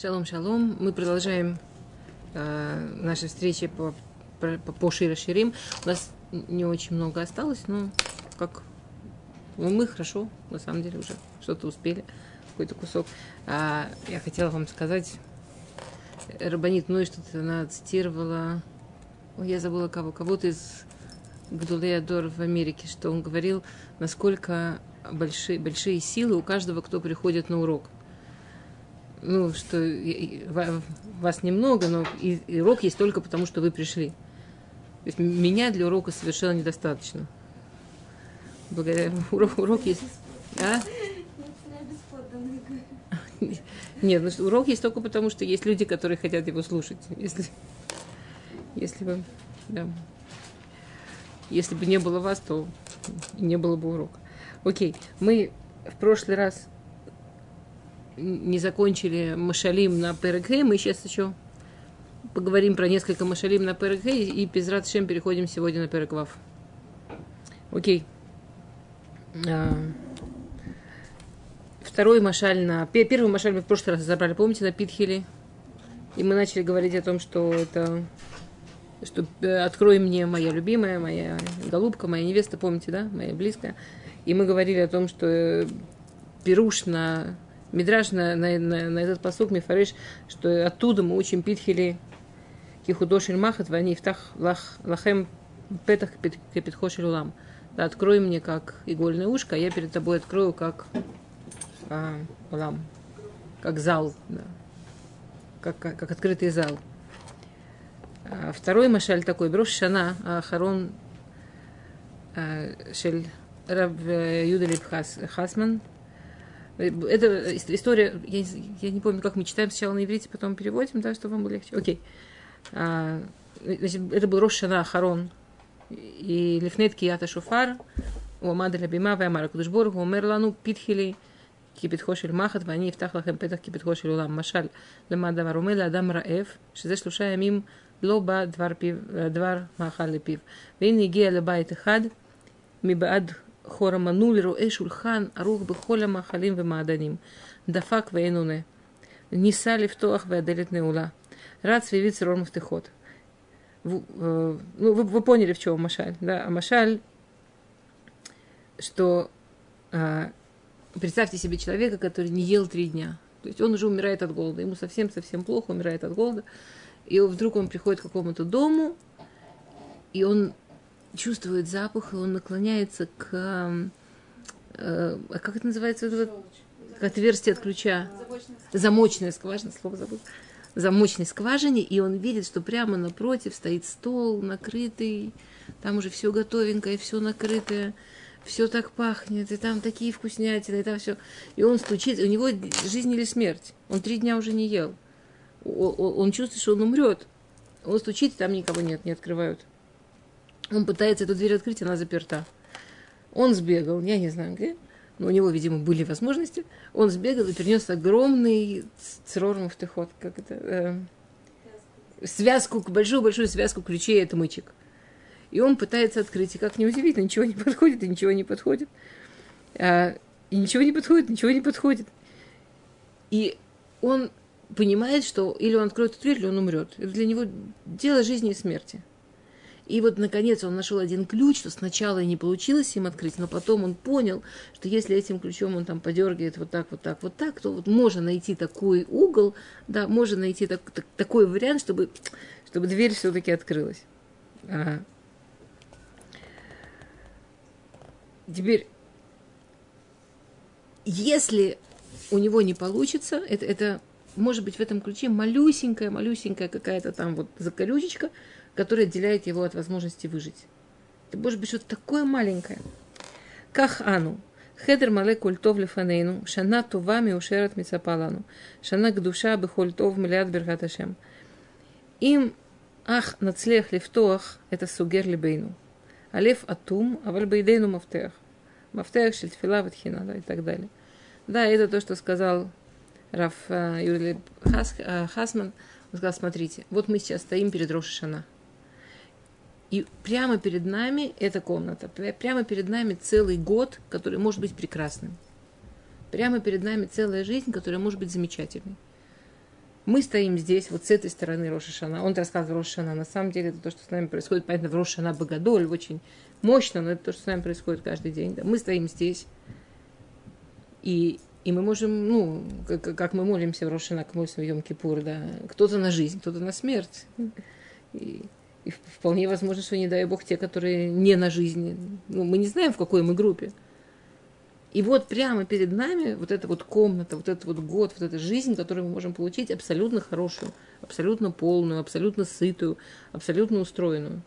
Шалом, шалом. Мы продолжаем э, наши встречи по, по, по Шира Ширим. У нас не очень много осталось, но как ну, мы хорошо, на самом деле, уже что-то успели, какой-то кусок. А, я хотела вам сказать, Рабанит ну и что-то она цитировала, Ой, я забыла кого, кого-то из Гдулея Дор в Америке, что он говорил, насколько большие, большие силы у каждого, кто приходит на урок – ну, что вас немного, но и, и урок есть только потому, что вы пришли. То есть меня для урока совершенно недостаточно. Благодаря урок, урок есть. А? Нет, ну, урок есть только потому, что есть люди, которые хотят его слушать. Если, если бы, да. Если бы не было вас, то не было бы урока. Окей, мы в прошлый раз не закончили Машалим на ПРГ, мы сейчас еще поговорим про несколько Машалим на ПРГ и без Шем переходим сегодня на ПРГВАВ. Окей. А, второй Машаль на... Первый Машаль мы в прошлый раз забрали, помните, на Питхиле? И мы начали говорить о том, что это что э, открой мне моя любимая, моя голубка, моя невеста, помните, да, моя близкая. И мы говорили о том, что э, пируш на Мидраж на, на, на, на этот посук Мифариш, что оттуда мы учим Питхили Кихудошель Махат, Вани Ифтах Лахем Петах Капитхошель Улам. Да, открой мне как игольное ушко, а я перед тобой открою как а, улам, как зал, да. как, как, как открытый зал. А второй машаль такой, Брош Шана, Харон Шель Раб Юдалиб Хасман, это история, я, я не помню, как мы читаем сначала на иврите, потом переводим, да, чтобы вам было легче. Окей. А, значит, это был Рошана Харон и Лифнет Кията Шуфар, у Амада Лабима, Ваймара Кудушборг, у Мерлану Питхили, כפתחו של מחט, ואני אפתח לכם פתח כפתחו של עולם. משל, למה הדבר? אומר לאדם רעב, שזה שלושה ימים לא בא דבר, פיו, דבר מאכל לפיו. והנה הגיע לבית אחד, מבעד хором ануль, руэ шульхан, рух бехоля махалим вемааданим. Дафак вейнуне. Ниса лифтоах веаделит неула. Рад свивит срор мафтехот. Ну, вы, вы поняли, в чем Машаль, да? А Машаль, что представьте себе человека, который не ел три дня. То есть он уже умирает от голода. Ему совсем-совсем плохо, умирает от голода. И вдруг он приходит к какому-то дому, и он чувствует запах, и он наклоняется к... Э, а как это называется? Это к отверстие от ключа. Замочная скважина, слово забыл. Замочной скважине, и он видит, что прямо напротив стоит стол накрытый, там уже все готовенькое, все накрытое, все так пахнет, и там такие вкуснятины, и там все. И он стучит, у него жизнь или смерть. Он три дня уже не ел. Он чувствует, что он умрет. Он стучит, там никого нет, не открывают. Он пытается эту дверь открыть, она заперта. Он сбегал, я не знаю где, но у него, видимо, были возможности. Он сбегал и принес огромный црор ход, как это, э, связку, большую-большую связку ключей, это мычек. И он пытается открыть, и как неудивительно, ничего не подходит, и ничего не подходит. А, и ничего не подходит, ничего не подходит. И он понимает, что или он откроет эту дверь, или он умрет. Это для него дело жизни и смерти. И вот, наконец, он нашел один ключ, что сначала и не получилось им открыть, но потом он понял, что если этим ключом он там подергает вот так, вот так, вот так, то вот можно найти такой угол, да, можно найти так, так, такой вариант, чтобы, чтобы дверь все-таки открылась. А. Теперь, если у него не получится, это, это может быть в этом ключе малюсенькая, малюсенькая какая-то там вот закорючечка, которое отделяет его от возможности выжить. Это может быть что-то такое маленькое. Как Ану. Хедер мале культов лефанейну, шана това миушерат мицапалану, шана гдуша бехольтов миллиард бергаташем. Им ах нацлех лифтоах это сугер либейну. Алев атум, а вальбейдейну мафтех. Мафтех шельтфила ватхина, да, и так далее. Да, это то, что сказал Раф э, Юрий Хас, э, Хасман. Он сказал, смотрите, вот мы сейчас стоим перед Рошишана. И прямо перед нами эта комната, прямо перед нами целый год, который может быть прекрасным. Прямо перед нами целая жизнь, которая может быть замечательной. Мы стоим здесь, вот с этой стороны Рошашана. Он рассказывал Рошашана. На самом деле это то, что с нами происходит. Понятно, в Рошашана Богодоль очень мощно, но это то, что с нами происходит каждый день. Да. Мы стоим здесь. И, и мы можем, ну, как, как мы молимся в Рошана, как молимся в Кипур, да. Кто-то на жизнь, кто-то на смерть. И вполне возможно, что, не дай бог, те, которые не на жизни. Ну, мы не знаем, в какой мы группе. И вот прямо перед нами вот эта вот комната, вот этот вот год, вот эта жизнь, которую мы можем получить абсолютно хорошую, абсолютно полную, абсолютно сытую, абсолютно устроенную.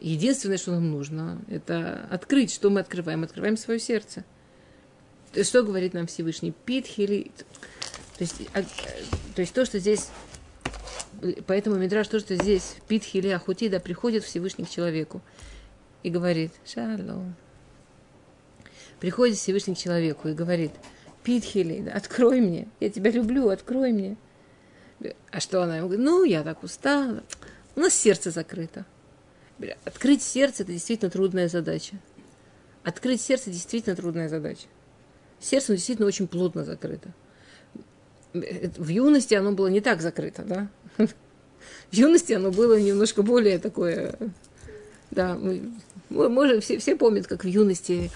Единственное, что нам нужно, это открыть, что мы открываем. Открываем свое сердце. Что говорит нам Всевышний? Питхили. То есть, а, то есть то, что здесь Поэтому Мидраш, то, что здесь Питхили Ахутида приходит Всевышний к человеку и говорит, шалом, приходит Всевышний к человеку и говорит, Питхили, открой мне, я тебя люблю, открой мне. А что она ему говорит? Ну, я так устала. У нас сердце закрыто. Открыть сердце – это действительно трудная задача. Открыть сердце – действительно трудная задача. Сердце ну, действительно очень плотно закрыто. В юности оно было не так закрыто, да? В юности оно было немножко более такое... Да, мы, мы можем, все, все помнят, как в юности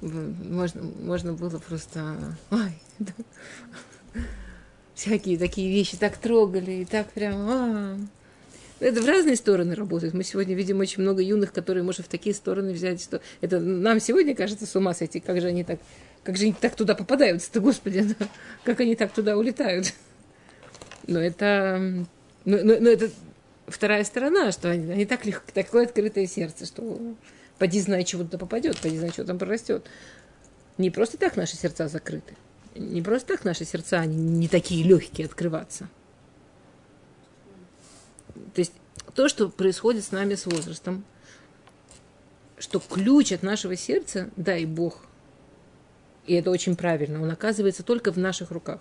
можно, можно было просто... Ой, да. Всякие такие вещи так трогали, и так прям... А. Это в разные стороны работает. Мы сегодня видим очень много юных, которые может в такие стороны взять, что это нам сегодня кажется с ума сойти, как же они так, как же они так туда попадаются-то, Господи, да? как они так туда улетают. Но это, но, но, но это вторая сторона, что они, они так легко, такое открытое сердце, что Поди знай, чего туда попадет, поди знай, что там прорастет. Не просто так наши сердца закрыты. Не просто так наши сердца они не такие легкие открываться. То есть то, что происходит с нами с возрастом, что ключ от нашего сердца, дай Бог, и это очень правильно, он оказывается только в наших руках.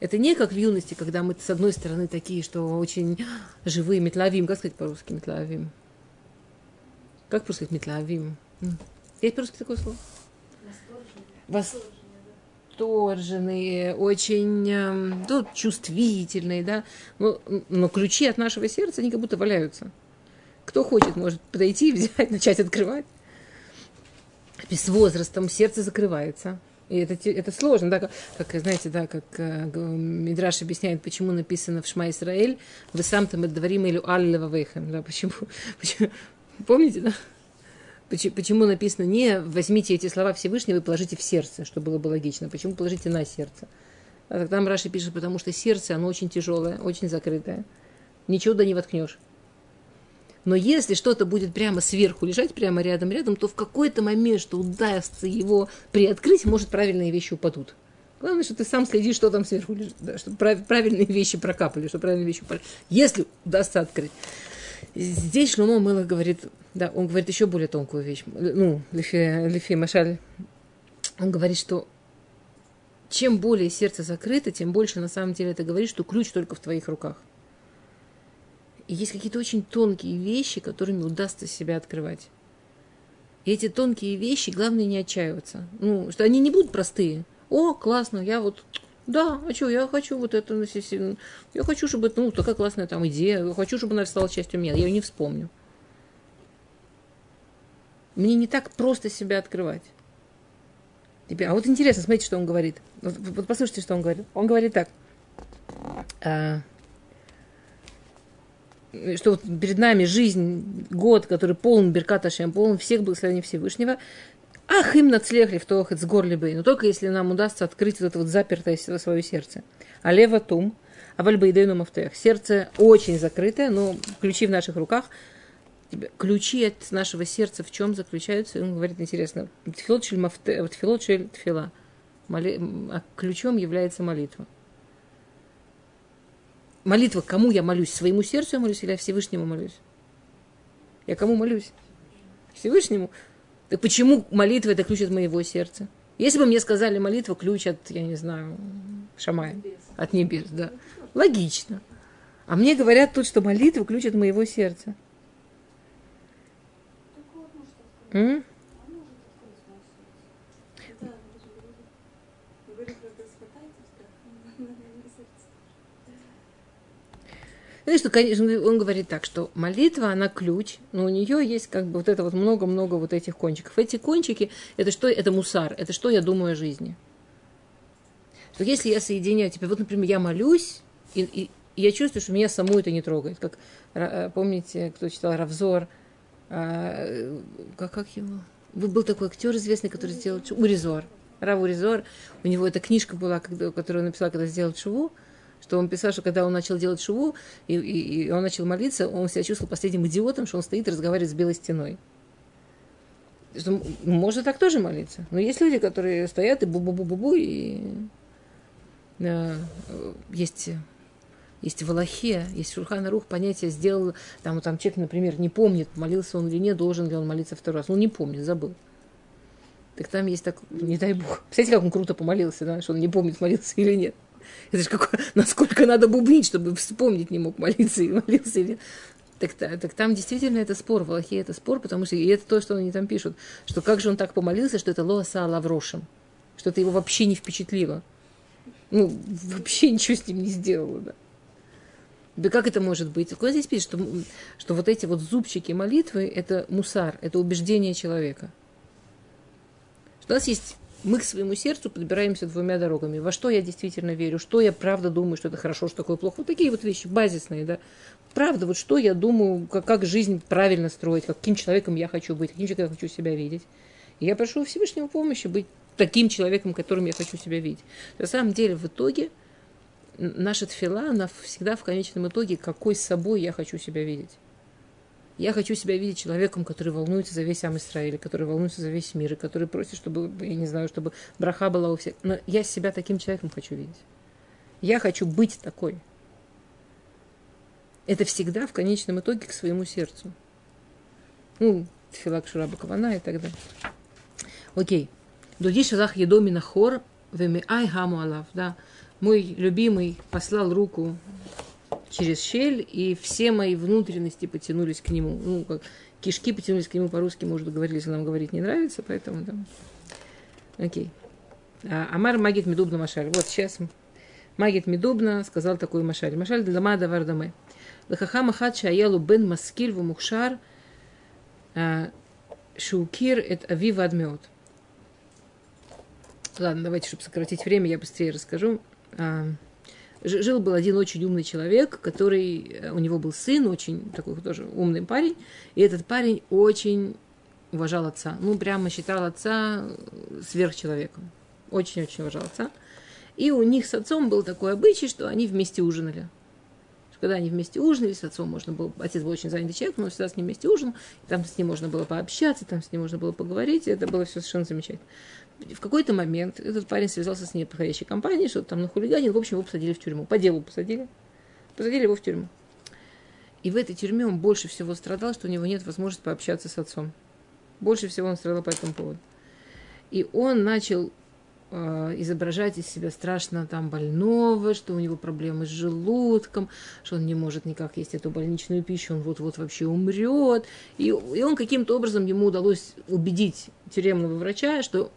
Это не как в юности, когда мы с одной стороны такие, что очень живые, метловим, как сказать по-русски метловим? Как по-русски метлавим? Есть по-русски такое слово? Восторженные, очень ну, чувствительные, да. Но, но ключи от нашего сердца, они как будто валяются. Кто хочет, может подойти, взять, начать открывать. С возрастом сердце закрывается. И это, это сложно, да, как, знаете, да, как э, Мидраш объясняет, почему написано в Шма Исраэль, вы сам там дворим или аллева вейхем, да, почему, почему, Помните, да? Почему написано не возьмите эти слова Всевышнего и положите в сердце, что было бы логично. Почему положите на сердце? А там Раши пишет, потому что сердце, оно очень тяжелое, очень закрытое. Ничего да не воткнешь. Но если что-то будет прямо сверху лежать, прямо рядом-рядом, то в какой-то момент, что удастся его приоткрыть, может, правильные вещи упадут. Главное, что ты сам следишь, что там сверху лежит, да, чтобы правильные вещи прокапали, чтобы правильные вещи упали. Если удастся открыть. Здесь Шломо Мелах говорит, да, он говорит еще более тонкую вещь. Ну, Лефи, Лефи Машаль, он говорит, что чем более сердце закрыто, тем больше на самом деле это говорит, что ключ только в твоих руках. И есть какие-то очень тонкие вещи, которыми удастся себя открывать. И эти тонкие вещи, главное не отчаиваться. Ну, что они не будут простые. О, классно, я вот да, а что, я хочу вот это, я хочу, чтобы, ну, такая классная там идея, я хочу, чтобы она стала частью меня, я ее не вспомню. Мне не так просто себя открывать. А вот интересно, смотрите, что он говорит. Вот, вот послушайте, что он говорит. Он говорит так. А, что вот перед нами жизнь, год, который полон Берката Шем, полон всех благословений Всевышнего, Ах, им нацлехли в тох с горлибы. Но только если нам удастся открыть вот это вот запертое свое сердце. А лева тум, а вальбайдейну мафтех. Сердце очень закрытое, но ключи в наших руках. Ключи от нашего сердца в чем заключаются? Он говорит, интересно, тфилот мафте, тфилот тфила. А ключом является молитва. Молитва, кому я молюсь? Своему сердцу я молюсь или я Всевышнему молюсь? Я кому молюсь? Всевышнему. Так почему молитва это ключ от моего сердца? Если бы мне сказали молитва ключ от, я не знаю, Шамая, от небес, да. Логично. А мне говорят тут, что молитва ключ от моего сердца. М? Знаешь, что, конечно, он говорит так, что молитва, она ключ, но у нее есть как бы вот это вот много-много вот этих кончиков. Эти кончики, это что? Это мусар, это что я думаю о жизни. Что если я соединяю, типа, вот, например, я молюсь, и, и, и я чувствую, что меня саму это не трогает. Как, э, помните, кто читал Равзор, а, как, как его? Был такой актер известный, который сделал Уризор. Рав Уризор. У него эта книжка была, которую он написал, когда сделал Чуву что он писал, что когда он начал делать шуву, и, и, и он начал молиться, он себя чувствовал последним идиотом, что он стоит и разговаривает с белой стеной. Что можно так тоже молиться. Но есть люди, которые стоят и бу-бу-бу-бу-бу, и э, есть есть Валахия, есть Шурхана Рух, понятие сделал, там, там человек, например, не помнит, молился он или нет, должен ли он молиться второй раз. Ну, не помнит, забыл. Так там есть так, не дай бог. Представляете, как он круто помолился, да, что он не помнит, молился или нет. Это же какое, насколько надо бубнить, чтобы вспомнить не мог, молиться и молился или так, так там действительно это спор, в Аллахе это спор, потому что и это то, что они там пишут, что как же он так помолился, что это лоаса лаврошем, что это его вообще не впечатлило. Ну, вообще ничего с ним не сделало, да. Да как это может быть? Куда здесь пишет, что, что вот эти вот зубчики молитвы – это мусар, это убеждение человека. Что у нас есть мы к своему сердцу подбираемся двумя дорогами. Во что я действительно верю, что я правда думаю, что это хорошо, что такое плохо. Вот такие вот вещи базисные, да. Правда, вот что я думаю, как, как жизнь правильно строить, каким человеком я хочу быть, каким человеком я хочу себя видеть. И я прошу Всевышнего помощи быть таким человеком, которым я хочу себя видеть. На самом деле, в итоге, наша тфила, она всегда в конечном итоге, какой собой я хочу себя видеть. Я хочу себя видеть человеком, который волнуется за весь Ам Исраиль, который волнуется за весь мир, и который просит, чтобы, я не знаю, чтобы браха была у всех. Но я себя таким человеком хочу видеть. Я хочу быть такой. Это всегда в конечном итоге к своему сердцу. Ну, Тфилак Шураба Кавана и так далее. Окей. Дуди шалах едоми нахор, веми ай хаму алав. Да. Мой любимый послал руку через щель, и все мои внутренности потянулись к нему. Ну, как кишки потянулись к нему по-русски, мы уже договорились, нам говорить не нравится, поэтому там. Окей. А, Амар Магит Медубна Машаль. Вот сейчас Магит Медубна сказал такой Машаль. Машаль Длама Давар Даме. Лахахам Ахат Шаялу Бен Маскиль Мухшар а, Шукир это Ави Адмеот. Ладно, давайте, чтобы сократить время, я быстрее расскажу. Жил был один очень умный человек, который, э, у него был сын, очень такой тоже умный парень, и этот парень очень уважал отца. Ну, прямо считал отца э, сверхчеловеком. Очень-очень уважал отца. И у них с отцом был такой обычай, что они вместе ужинали. Когда они вместе ужинали, с отцом можно было... Отец был очень занятый человек, но всегда с ним вместе ужинал. Там с ним можно было пообщаться, там с ним можно было поговорить. И это было все совершенно замечательно в какой-то момент этот парень связался с неподходящей компанией, что-то там на хулигане, в общем, его посадили в тюрьму. По делу посадили. Посадили его в тюрьму. И в этой тюрьме он больше всего страдал, что у него нет возможности пообщаться с отцом. Больше всего он страдал по этому поводу. И он начал э, изображать из себя страшно там больного, что у него проблемы с желудком, что он не может никак есть эту больничную пищу, он вот-вот вообще умрет. И, и он каким-то образом ему удалось убедить тюремного врача, что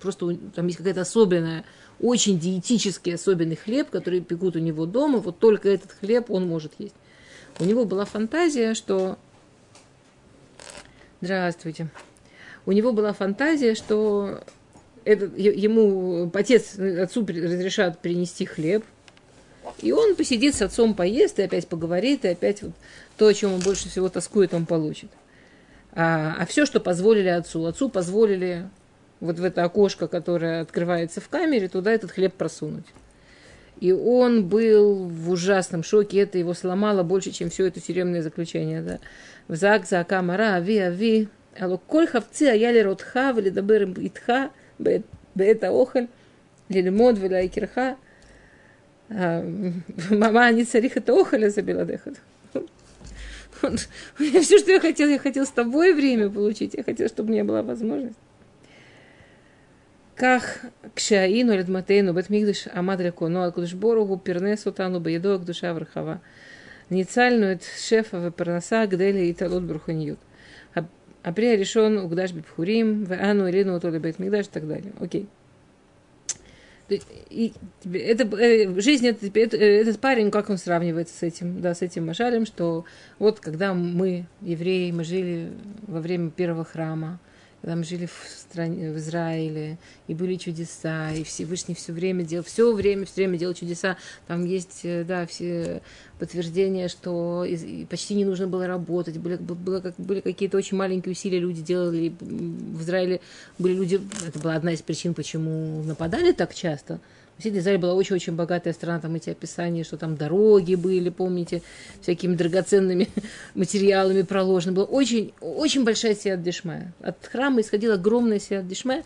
просто там есть какая-то особенная, очень диетический особенный хлеб, который пекут у него дома, вот только этот хлеб он может есть. У него была фантазия, что... Здравствуйте. У него была фантазия, что это, ему отец, отцу разрешат принести хлеб, и он посидит с отцом, поест, и опять поговорит, и опять вот то, о чем он больше всего тоскует, он получит. А, а все, что позволили отцу, отцу позволили вот в это окошко, которое открывается в камере, туда этот хлеб просунуть. И он был в ужасном шоке, это его сломало больше, чем все это тюремное заключение. Да. В зак за камара, ави, ави, алло, коль хавцы аяли ротха, вали дабер итха, бета охаль, лилимод, вила икирха, а, мама не царих это охаля забила дехат. Все, что я хотел, я хотел с тобой время получить, я хотел, чтобы у меня была возможность. Ках кшаину ледматейну бетмигдыш амадрику ну, но акудышбору пернес утану баедо душа врахава. Ницальнует шефа вепернаса гдели и талут бруханьют. Априя решен угдаш бипхурим, в ану или ну то утоли бетмигдаш и так далее. Окей. И это, э, жизнь, это, это, э, этот парень, как он сравнивается с этим, да, с этим Машалем, что вот когда мы, евреи, мы жили во время первого храма, мы жили в, стране, в Израиле, и были чудеса, и Всевышний все время делал, все время, все время делал чудеса. Там есть, э, да, все подтверждения, что почти не нужно было работать, были, было, как, были какие-то очень маленькие усилия люди делали. В Израиле были люди, это была одна из причин, почему нападали так часто – Действительно, Израиль была очень-очень богатая страна, там эти описания, что там дороги были, помните, всякими драгоценными материалами проложены. Была очень, очень большая сиат дешмая. От храма исходила огромная сиат дешмая,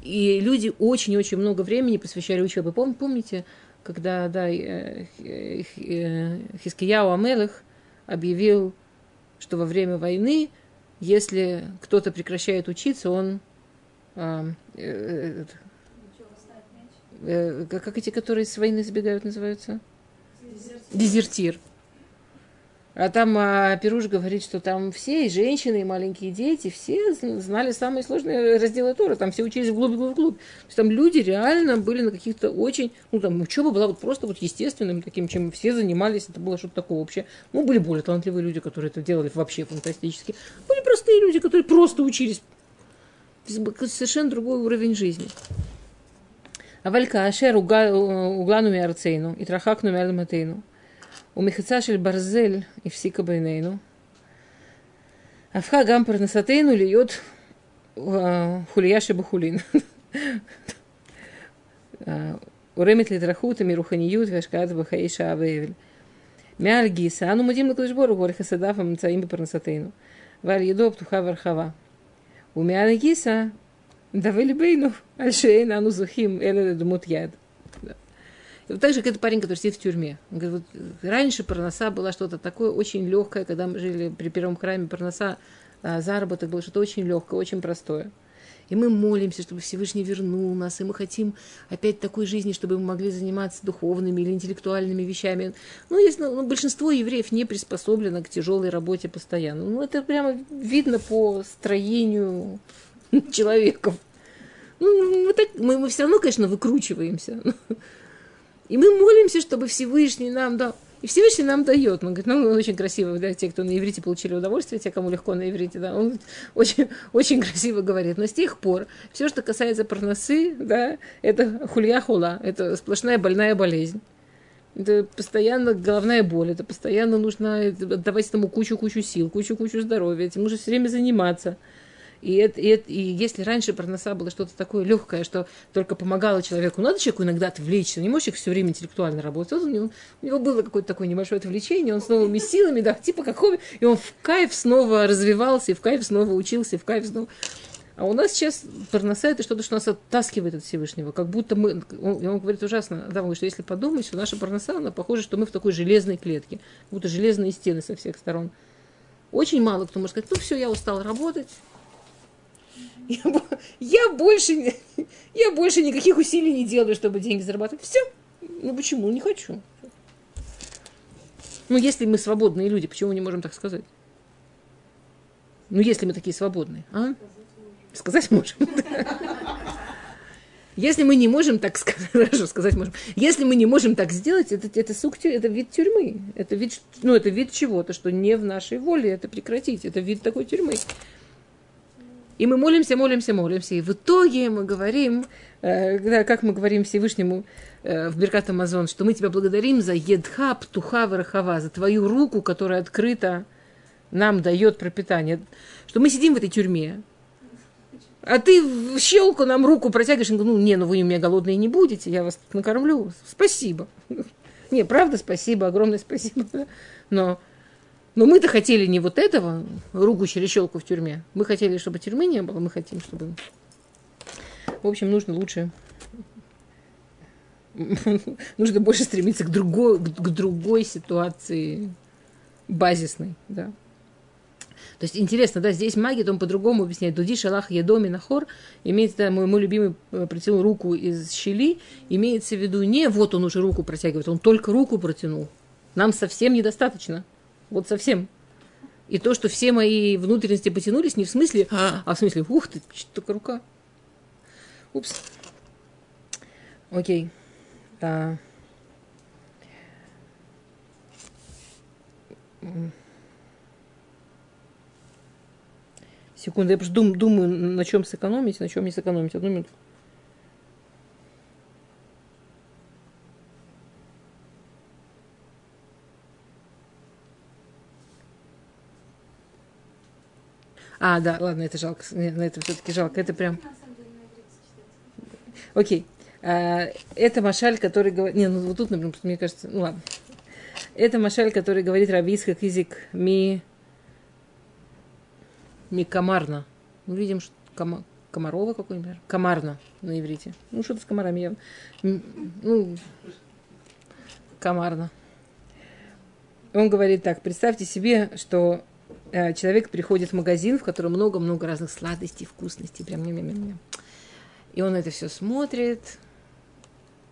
и люди очень-очень много времени посвящали учебе. Помните, когда да, э, э, Хискияу Амелых объявил, что во время войны, если кто-то прекращает учиться, он а, э, как эти, которые с войны сбегают, называются? Дезертир. Дезертир. А там а, Пируш говорит, что там все, и женщины, и маленькие дети, все знали самые сложные разделы Тора. Там все учились вглубь, вглубь, вглубь. То есть там люди реально были на каких-то очень... Ну, там учеба была вот просто вот естественным таким, чем все занимались. Это было что-то такое общее. Ну, были более талантливые люди, которые это делали вообще фантастически. Были простые люди, которые просто учились. Совершенно другой уровень жизни. אבל כאשר הוגלנו מארצנו, התרחקנו מאדמתנו, ומחיצה של ברזל הפסיקה בינינו, הפכה גם פרנסתנו להיות חוליה שבחולין. גורמת להתרחות מרוחניות והשקעת בחיי שעה ואבל. מעל גיסא אנו מודים לקדוש ברוך הוא על חסדיו הנמצאים בפרנסתנו, ועל ידו פתוחה ורחבה. ומעל גיסא Давай либейну, альшейна, ану зухим, эле думут яд. Вот так же, как этот парень, который сидит в тюрьме. Он говорит, вот раньше парноса была что-то такое очень легкое, когда мы жили при первом храме, парноса, а, заработок был что-то очень легкое, очень простое. И мы молимся, чтобы Всевышний вернул нас, и мы хотим опять такой жизни, чтобы мы могли заниматься духовными или интеллектуальными вещами. Ну, если, ну, большинство евреев не приспособлено к тяжелой работе постоянно. Ну, это прямо видно по строению человеков. Ну, мы, так, мы, мы все равно, конечно, выкручиваемся. И мы молимся, чтобы Всевышний нам дал. И Всевышний нам дает. Он говорит, ну, он очень красиво, да, те, кто на иврите получили удовольствие, те, кому легко на иврите, да, он очень, очень красиво говорит. Но с тех пор все, что касается парносы, да, это хулья хула, это сплошная больная болезнь. Это постоянно головная боль, это постоянно нужно отдавать этому кучу-кучу сил, кучу-кучу здоровья, этим нужно все время заниматься. И, это, и, это, и если раньше парноса было что-то такое легкое, что только помогало человеку, надо человеку иногда отвлечься, не можешь все время интеллектуально работать. Вот у, него, у него было какое-то такое небольшое отвлечение, он с новыми силами, да, типа как хобби, и он в кайф снова развивался, и в кайф снова учился, и в кайф снова... А у нас сейчас парноса это что-то, что нас оттаскивает от Всевышнего, как будто мы, он, он говорит ужасно, да, он что если подумать, что наша парноса, она похожа, что мы в такой железной клетке, как будто железные стены со всех сторон. Очень мало кто может сказать, ну все, я устал работать, я, я, больше, я больше никаких усилий не делаю, чтобы деньги зарабатывать. Все. Ну почему? Не хочу. Ну, если мы свободные люди, почему мы не можем так сказать? Ну, если мы такие свободные, а? Сказать можем. Если мы не можем так сказать, хорошо, сказать можем. Если мы не можем так сделать, это, это, сук, это вид тюрьмы. Это вид, ну, это вид чего-то, что не в нашей воле это прекратить. Это вид такой тюрьмы. И мы молимся, молимся, молимся. И в итоге мы говорим, э, как мы говорим Всевышнему э, в Беркат Амазон, что мы тебя благодарим за едха, птуха, варахава, за твою руку, которая открыта нам дает пропитание. Что мы сидим в этой тюрьме, а ты в щелку нам руку протягиваешь, и ну, не, ну вы у меня голодные не будете, я вас накормлю. Спасибо. Не, правда, спасибо, огромное спасибо. Но но мы-то хотели не вот этого, руку через щелку в тюрьме. Мы хотели, чтобы тюрьмы не было, мы хотим, чтобы... В общем, нужно лучше... нужно больше стремиться к другой, к другой ситуации базисной, да. То есть интересно, да, здесь магия, он по-другому объясняет. Дуди шалах едоми нахор, имеется, да, мой, мой любимый э, протянул руку из щели, имеется в виду не вот он уже руку протягивает, он только руку протянул. Нам совсем недостаточно. Вот совсем. И то, что все мои внутренности потянулись, не в смысле, а, а в смысле, ух ты, только рука. Упс. Окей. А... Секунду, я просто дум, думаю, на чем сэкономить, на чем не сэкономить. Одну минуту. А, да, ладно, это жалко. На это все-таки жалко. Это прям... Окей. А, это Машаль, который говорит... Не, ну вот тут, например, мне кажется... Ну ладно. Это Машаль, который говорит Рабийскак язык ми... Ми комарна. Мы видим, что кома... Комарова какой-нибудь, комарна на иврите. Ну, что-то с комарами явно. Ну, комарна. Он говорит так, представьте себе, что человек приходит в магазин, в котором много-много разных сладостей, вкусностей, прям ням -ням -ням. И он это все смотрит,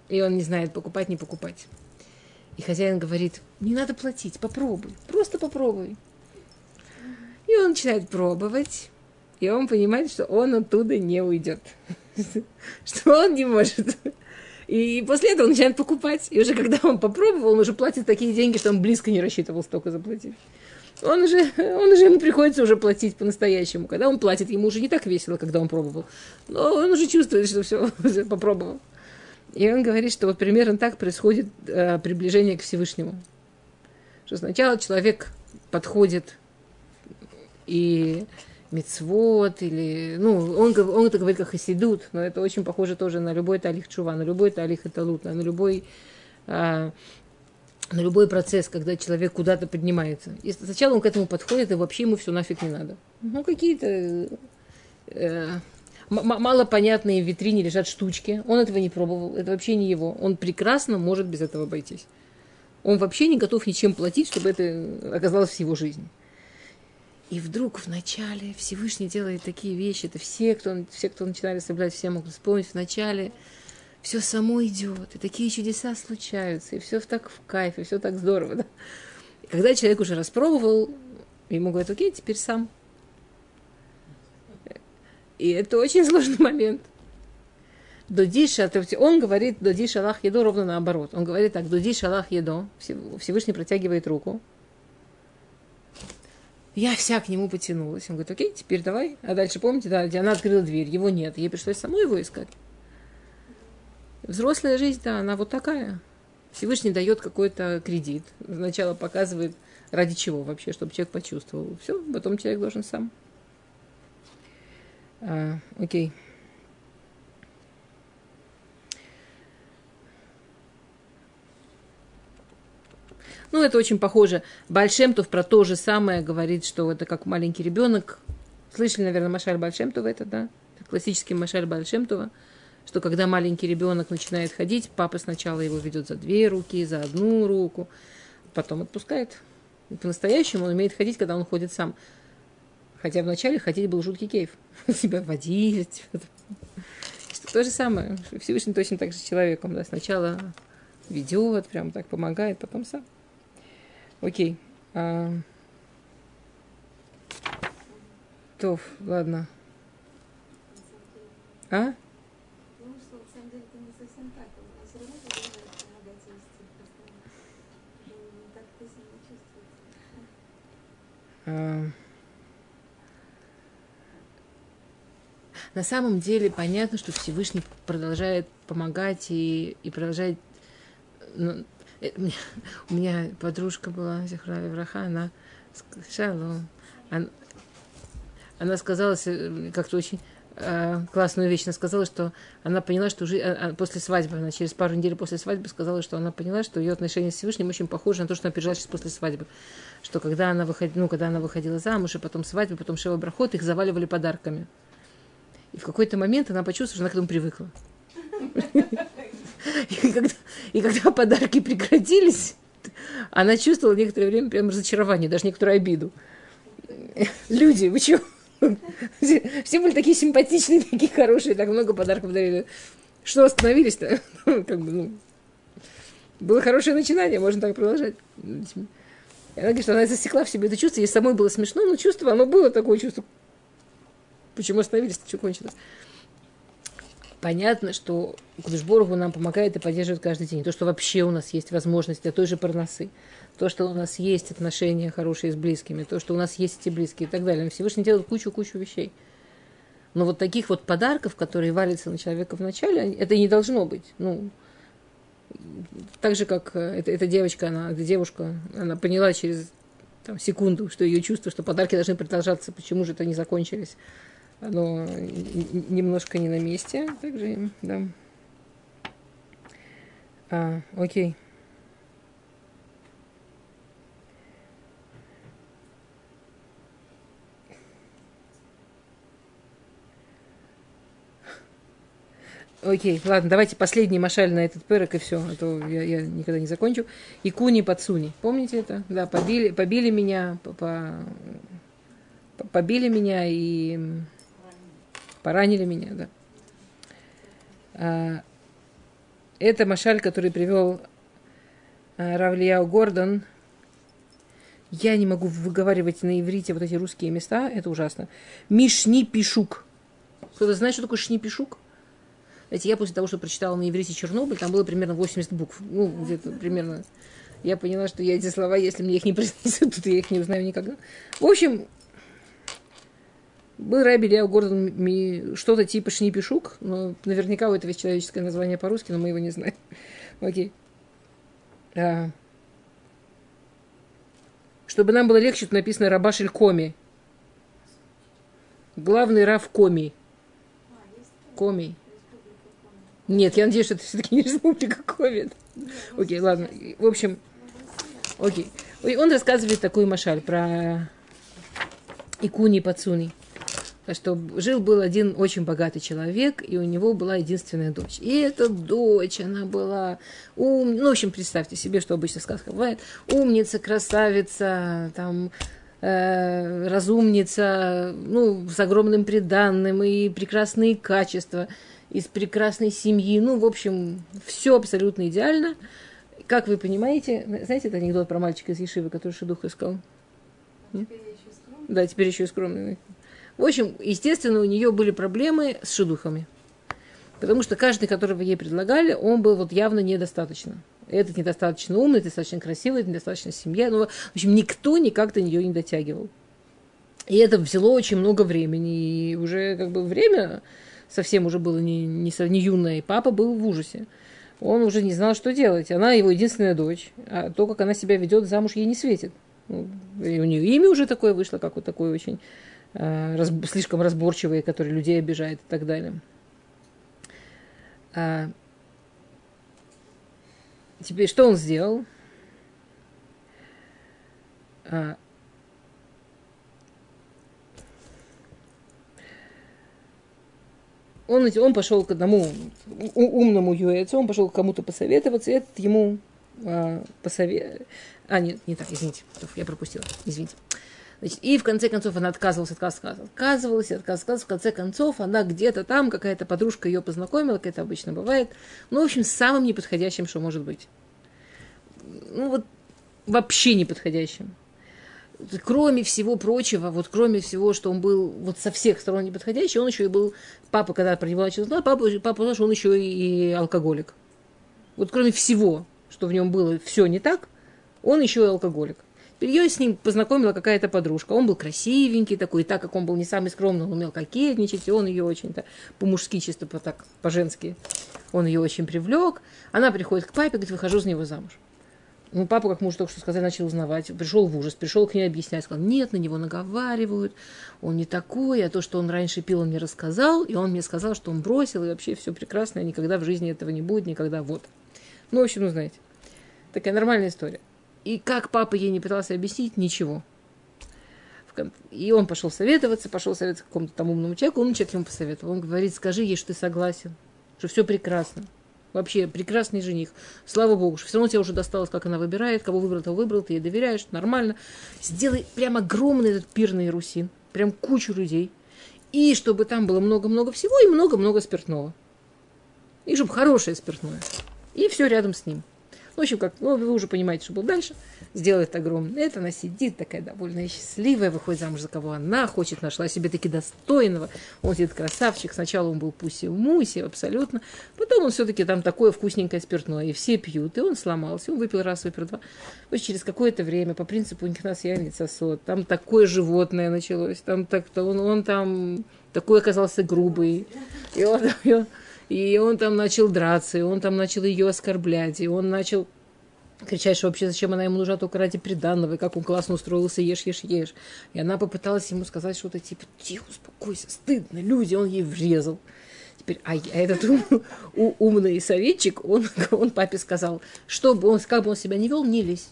и он не знает, покупать, не покупать. И хозяин говорит, не надо платить, попробуй, просто попробуй. И он начинает пробовать, и он понимает, что он оттуда не уйдет, что он не может. И после этого он начинает покупать. И уже когда он попробовал, он уже платит такие деньги, что он близко не рассчитывал столько заплатить он уже, он уже ему приходится уже платить по-настоящему. Когда он платит, ему уже не так весело, когда он пробовал. Но он уже чувствует, что все, попробовал. И он говорит, что вот примерно так происходит э, приближение к Всевышнему. Что сначала человек подходит и мецвод, или, ну, он, он это говорит как хасидут, но это очень похоже тоже на любой талих чува, на любой талих эталут, на любой э, на любой процесс, когда человек куда-то поднимается. И сначала он к этому подходит, и вообще ему все нафиг не надо. Ну, какие-то э, малопонятные в витрине лежат штучки. Он этого не пробовал, это вообще не его. Он прекрасно может без этого обойтись. Он вообще не готов ничем платить, чтобы это оказалось в его жизни. И вдруг в начале Всевышний делает такие вещи. Это все, кто, все, кто начинали соблюдать, все могут вспомнить в начале – все само идет, и такие чудеса случаются, и все так в кайф, и все так здорово. Да? И когда человек уже распробовал, ему говорят, окей, теперь сам. И это очень сложный момент. Додиша, он говорит, додиша Аллах еду ровно наоборот. Он говорит так, додиша Аллах еду, Всевышний протягивает руку. Я вся к нему потянулась. Он говорит, окей, теперь давай. А дальше, помните, да, она открыла дверь, его нет. Ей пришлось самой его искать. Взрослая жизнь, да, она вот такая. Всевышний дает какой-то кредит. Сначала показывает, ради чего вообще, чтобы человек почувствовал. Все, потом человек должен сам. А, окей. Ну, это очень похоже. Большемтов про то же самое говорит, что это как маленький ребенок. Слышали, наверное, Машаль Большемтова это, да? Классический Машаль Большемтова что когда маленький ребенок начинает ходить, папа сначала его ведет за две руки, за одну руку, потом отпускает. И по-настоящему он умеет ходить, когда он ходит сам. Хотя вначале ходить был жуткий кейф. Себя водить. То же самое. Всевышний точно так же с человеком. Да? Сначала ведет, прям так помогает, потом сам. Окей. А... То, ладно. А? На самом деле понятно, что Всевышний продолжает помогать и, и продолжает... Ну, э, у меня подружка была, Зихра Враха, она, шалом, она, она сказала как-то очень Э, классную вещь. Она сказала, что она поняла, что уже э, э, после свадьбы, она через пару недель после свадьбы сказала, что она поняла, что ее отношения с Всевышним очень похожи на то, что она пережила сейчас после свадьбы. Что когда она, выходила, ну, когда она выходила замуж, и потом свадьба, потом Шева Брахот, их заваливали подарками. И в какой-то момент она почувствовала, что она к этому привыкла. И когда, и когда подарки прекратились, она чувствовала некоторое время прям разочарование, даже некоторую обиду. Люди, вы чего? Все, все были такие симпатичные, такие хорошие, так много подарков дарили. Что остановились-то? Как бы, ну, было хорошее начинание, можно так продолжать. И она говорит, что она засекла в себе это чувство, ей самой было смешно, но чувство, оно было такое чувство. Почему остановились, что кончилось? Понятно, что Кудышборгу нам помогает и поддерживает каждый день. То, что вообще у нас есть возможность для той же парносы, то, что у нас есть отношения хорошие с близкими, то, что у нас есть эти близкие и так далее. Всевышний делает кучу-кучу вещей. Но вот таких вот подарков, которые валятся на человека вначале, это не должно быть. Ну, так же, как э, эта, эта девочка, она, эта девушка, она поняла через там, секунду, что ее чувство, что подарки должны продолжаться, почему же это не закончились. Оно немножко не на месте. Также, да. А, окей. Окей, ладно, давайте последний машаль на этот пырок и все, а то я, я никогда не закончу. И куни подсуни. Помните это? Да, побили, побили меня, по, по, побили меня и поранили меня, да. А, это машаль, который привел а, Равлияу Гордон. Я не могу выговаривать на иврите вот эти русские места, это ужасно. Мишни Пишук. Кто-то знает, что такое Шни Пишук? Знаете, я после того, что прочитала на иврите Чернобыль, там было примерно 80 букв. Ну, где-то примерно. Я поняла, что я эти слова, если мне их не произнесут, то я их не узнаю никогда. В общем, был Раби Ильяу Гордон что-то типа Шнипишук, но наверняка у этого есть человеческое название по-русски, но мы его не знаем. Окей. А. Чтобы нам было легче, тут написано Рабашель Коми. Главный Рав Коми. Коми. Нет, я надеюсь, что это все-таки не республика Ковид. Окей, ладно. В общем, окей. Он рассказывает такую машаль про Икуни Пацуни. Что жил-был один очень богатый человек, и у него была единственная дочь. И эта дочь, она была ум... Ну, в общем, представьте себе, что обычно сказка бывает. Умница, красавица, там, э, разумница, ну, с огромным приданным и прекрасные качества – из прекрасной семьи. Ну, в общем, все абсолютно идеально. Как вы понимаете, знаете этот анекдот про мальчика из Ешивы, который шедух искал? Нет? Да, теперь еще и скромный. В общем, естественно, у нее были проблемы с шедухами. Потому что каждый, которого ей предлагали, он был вот явно недостаточно. Этот недостаточно умный, недостаточно красивый, недостаточно семья. Ну, в общем, никто никак до нее не дотягивал. И это взяло очень много времени. И уже как бы время совсем уже было не, не, не юная, и папа был в ужасе. Он уже не знал, что делать. Она его единственная дочь, а то, как она себя ведет, замуж ей не светит. Ну, и у нее имя уже такое вышло, как вот такое очень раз, слишком разборчивое, которое людей обижает и так далее. А, теперь что он сделал? А, он, он пошел к одному умному юэцу, он пошел к кому-то посоветоваться, и этот ему а, посовет... А, нет, не так, извините, я пропустила, извините. Значит, и в конце концов она отказывалась, отказывалась, отказывалась, отказывалась. В конце концов она где-то там, какая-то подружка ее познакомила, как это обычно бывает. Ну, в общем, самым неподходящим, что может быть. Ну, вот вообще неподходящим кроме всего прочего, вот кроме всего, что он был вот со всех сторон неподходящий, он еще и был, папа, когда про него начал знать, папа, папа что он еще и алкоголик. Вот кроме всего, что в нем было все не так, он еще и алкоголик. Ее с ним познакомила какая-то подружка. Он был красивенький такой, и так как он был не самый скромный, он умел кокетничать, и он ее очень-то по-мужски, чисто по так, по-женски, он ее очень привлек. Она приходит к папе, говорит, выхожу за него замуж. Ну, папа, как муж только что сказали, начал узнавать, пришел в ужас, пришел к ней объяснять, сказал, нет, на него наговаривают, он не такой, а то, что он раньше пил, он мне рассказал, и он мне сказал, что он бросил, и вообще все прекрасно, и никогда в жизни этого не будет, никогда, вот. Ну, в общем, ну, знаете, такая нормальная история. И как папа ей не пытался объяснить, ничего. И он пошел советоваться, пошел советоваться какому-то там умному человеку, умный человек ему посоветовал. Он говорит, скажи ей, что ты согласен, что все прекрасно. Вообще прекрасный жених. Слава богу, что все равно тебе уже досталось, как она выбирает. Кого выбрал, того выбрал, ты ей доверяешь, нормально. Сделай прям огромный этот пир на Ирусин. Прям кучу людей. И чтобы там было много-много всего и много-много спиртного. И чтобы хорошее спиртное. И все рядом с ним. В общем, как, ну, вы уже понимаете, что было дальше. Сделает огромное. Это она сидит такая довольно счастливая, выходит замуж за кого она хочет, нашла себе таки достойного. Он сидит красавчик. Сначала он был пуси-муси абсолютно. Потом он все-таки там такое вкусненькое спиртное. И все пьют. И он сломался. Он выпил раз, выпил два. То есть через какое-то время, по принципу Никнас Янец сосот, там такое животное началось. Там так, он, он там такой оказался грубый. И он, и он и он там начал драться, и он там начал ее оскорблять, и он начал кричать, что вообще зачем она ему нужна только ради приданного, и как он классно устроился, ешь, ешь, ешь. И она попыталась ему сказать что-то типа, тихо, успокойся, стыдно, люди, он ей врезал. Теперь, а, а этот ум, у, умный советчик, он, он папе сказал, чтобы он, как бы он себя не вел, не лезь.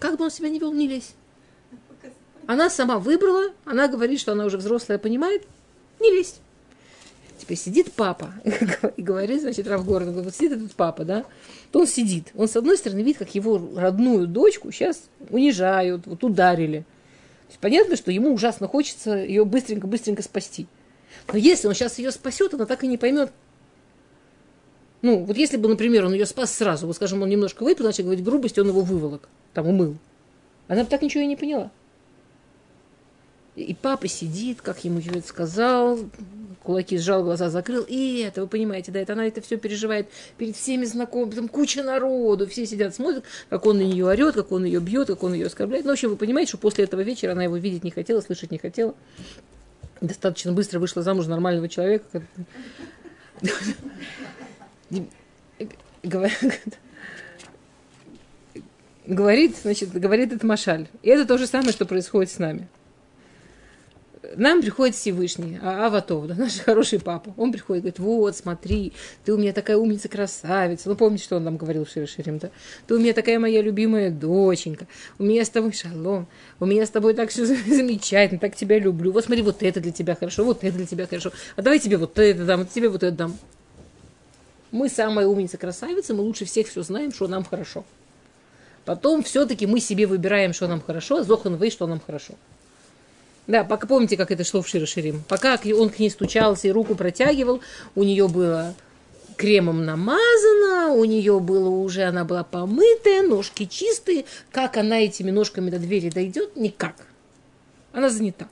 Как бы он себя не вел, не лезь. Она сама выбрала, она говорит, что она уже взрослая, понимает, не лезь. Теперь сидит папа и говорит, значит, Равгорн, вот сидит этот папа, да, то он сидит. Он, с одной стороны, видит, как его родную дочку сейчас унижают, вот ударили. понятно, что ему ужасно хочется ее быстренько-быстренько спасти. Но если он сейчас ее спасет, она так и не поймет. Ну, вот если бы, например, он ее спас сразу, вот, скажем, он немножко выпил, начал говорить грубости, он его выволок, там умыл. Она бы так ничего и не поняла. И папа сидит, как ему Юрий сказал, кулаки сжал, глаза закрыл. И это, вы понимаете, да, это она это все переживает перед всеми знакомыми, там куча народу, все сидят, смотрят, как он на нее орет, как он ее бьет, как он ее оскорбляет. Ну, в общем, вы понимаете, что после этого вечера она его видеть не хотела, слышать не хотела. Достаточно быстро вышла замуж нормального человека. Говорит, значит, говорит это Машаль. И это то же самое, что происходит с нами нам приходит Всевышний, а Аватов, да, наш хороший папа. Он приходит, говорит, вот, смотри, ты у меня такая умница, красавица. Ну, помните, что он нам говорил в Широширим, да? Ты у меня такая моя любимая доченька. У меня с тобой шалом. У меня с тобой так все замечательно, так тебя люблю. Вот смотри, вот это для тебя хорошо, вот это для тебя хорошо. А давай тебе вот это дам, тебе вот это дам. Мы самая умница, красавица, мы лучше всех все знаем, что нам хорошо. Потом все-таки мы себе выбираем, что нам хорошо, а Зохан вы, что нам хорошо. Да, пока помните, как это шло в Широширим. Пока он к ней стучался и руку протягивал, у нее было кремом намазано, у нее было уже, она была помытая, ножки чистые. Как она этими ножками до двери дойдет? Никак. Она занята.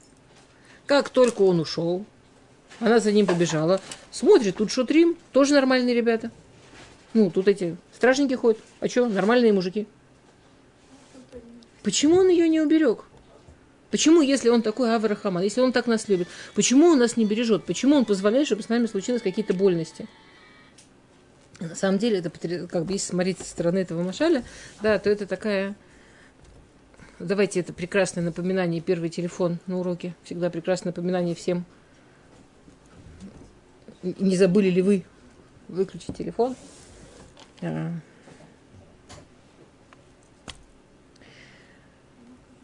Как только он ушел, она за ним побежала. Смотрит, тут шутрим, тоже нормальные ребята. Ну, тут эти стражники ходят. А что, нормальные мужики. Почему он ее не уберег? Почему, если он такой Аврахаман, если он так нас любит, почему он нас не бережет? Почему он позволяет, чтобы с нами случились какие-то больности? На самом деле, это как бы если смотреть со стороны этого Машаля, да, то это такая... Давайте это прекрасное напоминание, первый телефон на уроке. Всегда прекрасное напоминание всем. Не забыли ли вы выключить телефон?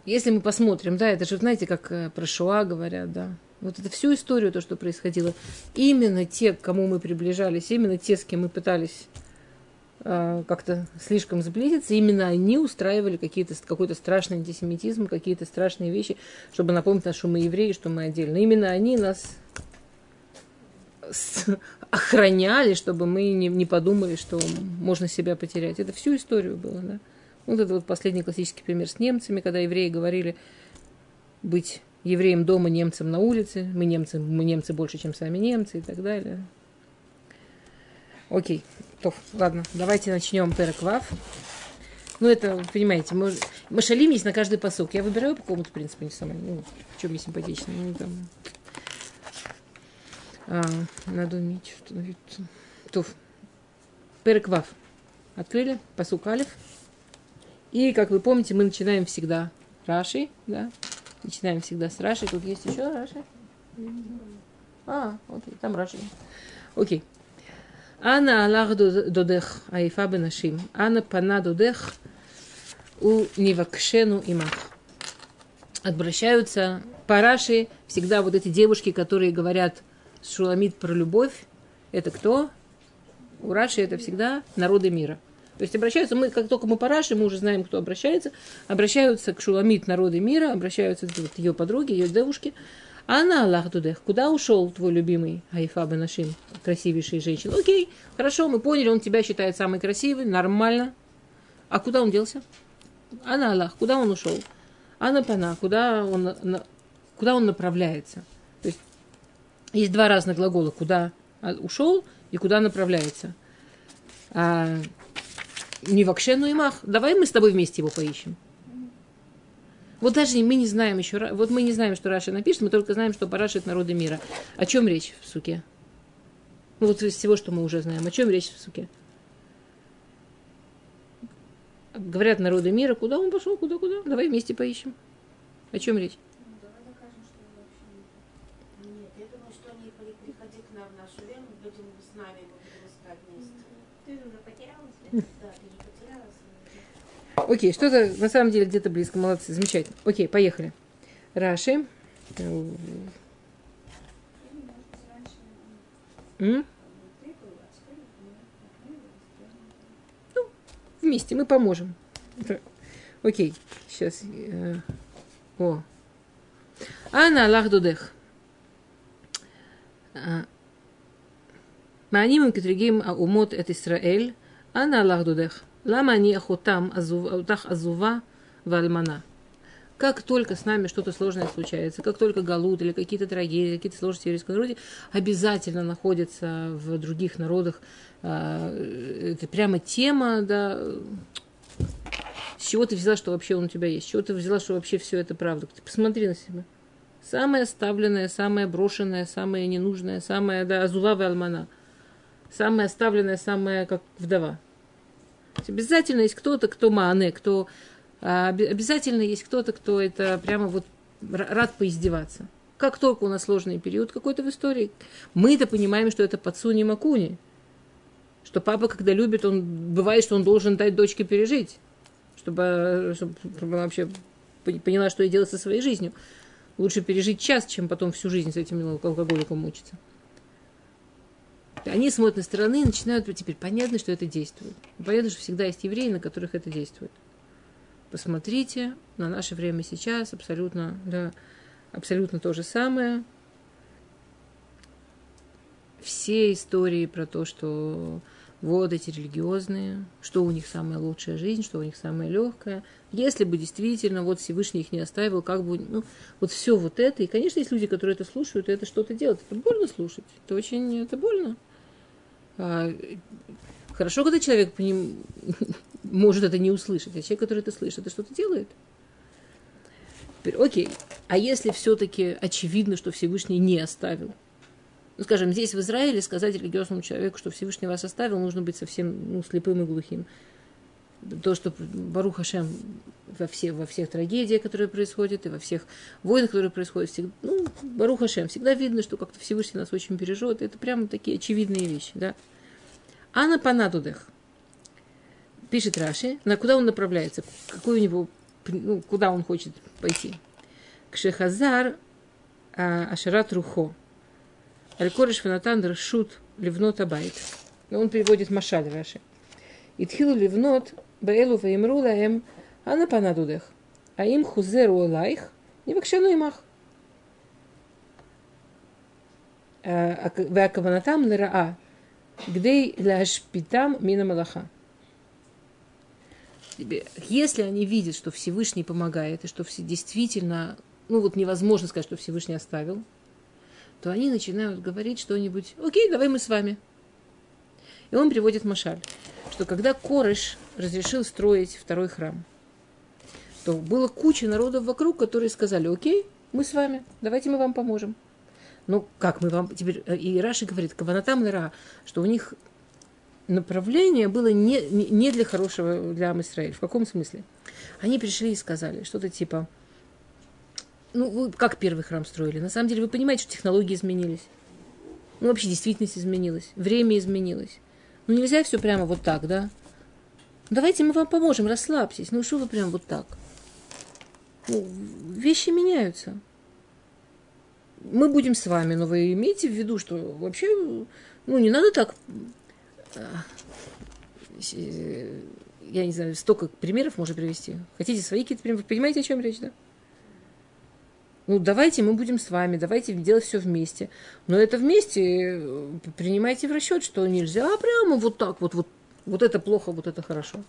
Если мы посмотрим, да, это же, знаете, как э, про Шуа говорят, да, вот это всю историю, то, что происходило, именно те, к кому мы приближались, именно те, с кем мы пытались э, как-то слишком сблизиться, именно они устраивали какие-то, какой-то страшный антисемитизм, какие-то страшные вещи, чтобы напомнить нас, что мы евреи, что мы отдельно. Именно они нас охраняли, чтобы мы не, не подумали, что можно себя потерять. Это всю историю было, да. Вот это вот последний классический пример с немцами, когда евреи говорили быть евреем дома, немцем на улице. Мы немцы, мы немцы больше, чем сами немцы и так далее. Окей, то, ладно, давайте начнем Переквав. Ну, это, понимаете, мы, Машалим есть на каждый посок. Я выбираю по какому-то принципу, не самое, ну, чем мне симпатично. Ну, там, а, надо уметь установить. Туф. Переквав. Открыли, посук Алиф. И, как вы помните, мы начинаем всегда Раши, да? Начинаем всегда с Раши. Тут есть еще Раши? А, окей, там Раши. Окей. Ана Аллах додех айфа бенашим. Ана пана додех у нивакшену имах. Обращаются параши, всегда вот эти девушки, которые говорят Шуламид про любовь. Это кто? У Раши это всегда народы мира. То есть обращаются, мы, как только мы параши, мы уже знаем, кто обращается, обращаются к Шуламит народы мира, обращаются вот, ее подруге, ее девушке. А она Аллах Дудех, куда ушел твой любимый Айфа Бенашим, красивейшая женщина? Окей, хорошо, мы поняли, он тебя считает самой красивой, нормально, А куда он делся? А на Аллах, куда он ушел? А на Пана, куда он, на, куда он направляется? То есть есть два разных глагола, куда ушел и куда направляется. А, не вакшену и мах. Давай мы с тобой вместе его поищем. Вот даже мы не знаем еще, вот мы не знаем, что Раша напишет, мы только знаем, что парашит народы мира. О чем речь в суке? Ну вот из всего, что мы уже знаем, о чем речь в суке? Говорят народы мира, куда он пошел, куда, куда? Давай вместе поищем. О чем речь? Окей, что-то на самом деле где-то близко. Молодцы, замечательно. Окей, поехали. Раши. М? Ну, вместе мы поможем. Окей, сейчас. Э, о. Анна Лахдудех. Дудех. А. Мааним Китригим Аумот это Исраэль. Анна Лахдудех. Дудех. Лама они охотам утах азува вальмана. Как только с нами что-то сложное случается, как только галут или какие-то трагедии, какие-то сложности в еврейском народе, обязательно находятся в других народах. А, это прямо тема, да, с чего ты взяла, что вообще он у тебя есть? С чего ты взяла, что вообще все это правда? Ты посмотри на себя. Самое оставленное, самое брошенное, самое ненужное, самое, да, азува алмана. Самое оставленное, самое как вдова. Обязательно есть кто-то, кто мане, кто а, обязательно есть кто-то, кто это прямо вот рад поиздеваться. Как только у нас сложный период какой-то в истории, мы это понимаем, что это подсуни макуни. Что папа, когда любит, он бывает, что он должен дать дочке пережить, чтобы, чтобы она вообще поняла, что ей делать со своей жизнью. Лучше пережить час, чем потом всю жизнь с этим алкоголиком мучиться. Они смотрят на стороны и начинают теперь понятно, что это действует. Понятно, что всегда есть евреи, на которых это действует. Посмотрите на наше время сейчас, абсолютно, да, абсолютно то же самое. Все истории про то, что вот эти религиозные, что у них самая лучшая жизнь, что у них самая легкая. Если бы действительно вот Всевышний их не оставил, как бы, ну, вот все вот это. И, конечно, есть люди, которые это слушают, и это что-то делают. Это больно слушать. Это очень, это больно. А, хорошо, когда человек по ним может это не услышать, а человек, который это слышит, это что-то делает. окей, а если все-таки очевидно, что Всевышний не оставил? Ну, скажем, здесь в Израиле сказать религиозному человеку, что Всевышний вас оставил, нужно быть совсем ну, слепым и глухим. То, что Баруха Хашем во, все, во всех трагедиях, которые происходят, и во всех войнах, которые происходят, всегда, ну, Барух Хашем, всегда видно, что как-то Всевышний нас очень переживет. Это прямо такие очевидные вещи, да. Ана Панадудех. Пишет Раши, на куда он направляется, какой у него, ну, куда он хочет пойти. Кшехазар а, Ашарат Рухо. Аль-Кореш Фанатан Рашут Ливнот Абайт. Он переводит Машаль Раши. Итхилу Ливнот Беэлу веймру лаэм анапанадудех. А им хузеру лайх не вакшану имах. Вакаванатам лераа. где лашпитам мина малаха. Если они видят, что Всевышний помогает, и что все действительно, ну вот невозможно сказать, что Всевышний оставил, то они начинают говорить что-нибудь, окей, давай мы с вами. И он приводит Машаль, что когда корыш разрешил строить второй храм – то было куча народов вокруг, которые сказали, окей, мы с вами, давайте мы вам поможем. Ну, как мы вам теперь... Э, и Раши говорит, Каванатам Лера, что у них направление было не, не для хорошего для Амисраиль. В каком смысле? Они пришли и сказали что-то типа, ну, вы как первый храм строили? На самом деле вы понимаете, что технологии изменились. Ну, вообще действительность изменилась, время изменилось. Ну, нельзя все прямо вот так, да? Давайте мы вам поможем, расслабьтесь. Ну, что вы прям вот так? Ну, вещи меняются. Мы будем с вами, но вы имейте в виду, что вообще, ну, не надо так... А, я не знаю, столько примеров можно привести. Хотите свои какие-то примеры? Вы понимаете, о чем речь, да? Ну, давайте мы будем с вами, давайте делать все вместе. Но это вместе э, принимайте в расчет, что нельзя прямо вот так вот, вот, вот это плохо, вот это хорошо.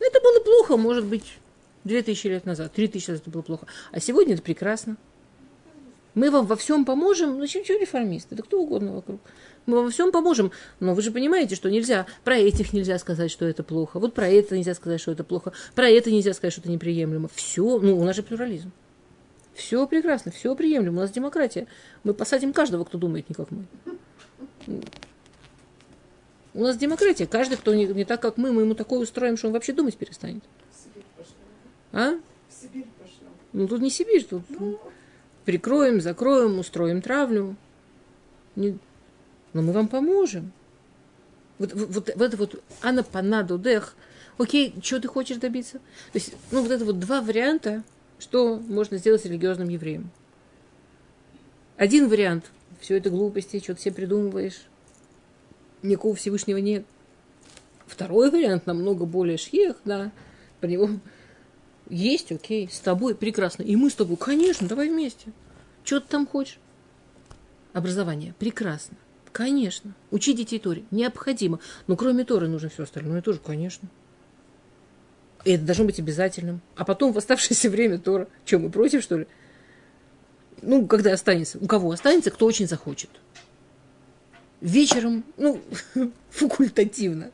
Это было плохо, может быть, две тысячи лет назад, три тысячи лет это было плохо. А сегодня это прекрасно. Мы вам во всем поможем. Ну, чего реформисты? Да кто угодно вокруг. Мы вам во всем поможем. Но вы же понимаете, что нельзя. Про этих нельзя сказать, что это плохо. Вот про это нельзя сказать, что это плохо. Про это нельзя сказать, что это неприемлемо. Все. Ну, у нас же плюрализм. Все прекрасно, все приемлемо. У нас демократия. Мы посадим каждого, кто думает не как мы. У нас демократия. Каждый, кто не, не так, как мы, мы ему такое устроим, что он вообще думать перестанет. А? Ну, тут не Сибирь, тут... Ну, прикроем, закроем, устроим травлю. Не... Но мы вам поможем. Вот, вот, вот, вот это вот Анна Панаду Дех. Окей, что ты хочешь добиться? То есть, ну, вот это вот два варианта, что можно сделать с религиозным евреем. Один вариант. Все это глупости, что ты себе придумываешь. Никакого Всевышнего нет. Второй вариант намного более шьех, да. Про него есть, окей, с тобой прекрасно. И мы с тобой, конечно, давай вместе. Что ты там хочешь? Образование. Прекрасно. Конечно. Учить детей Торе. Необходимо. Но кроме Торы нужно все остальное тоже, конечно. И это должно быть обязательным. А потом в оставшееся время Тора. Чем мы против, что ли? Ну, когда останется. У кого останется, кто очень захочет. Вечером, ну, факультативно.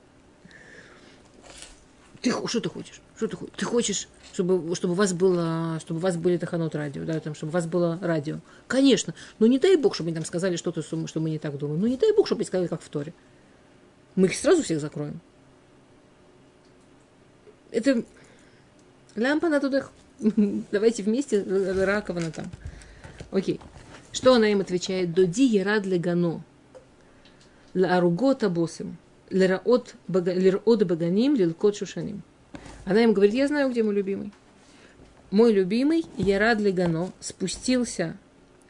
Ты что ты хочешь? Что ты хочешь? Ты хочешь чтобы, чтобы у вас было, чтобы у вас были таханот радио, да, там, чтобы у вас было радио. Конечно, но не дай бог, чтобы они там сказали что-то, что мы не так думаем. Ну не дай бог, чтобы они сказали, как в Торе. Мы их сразу всех закроем. Это лампа на тудах. Давайте вместе раковина там. Окей. Что она им отвечает? Доди ярад легано. Ларугота босим. Лираот баганим лилкот шушаним. Она им говорит, я знаю, где мой любимый. Мой любимый, Ярад Легано, спустился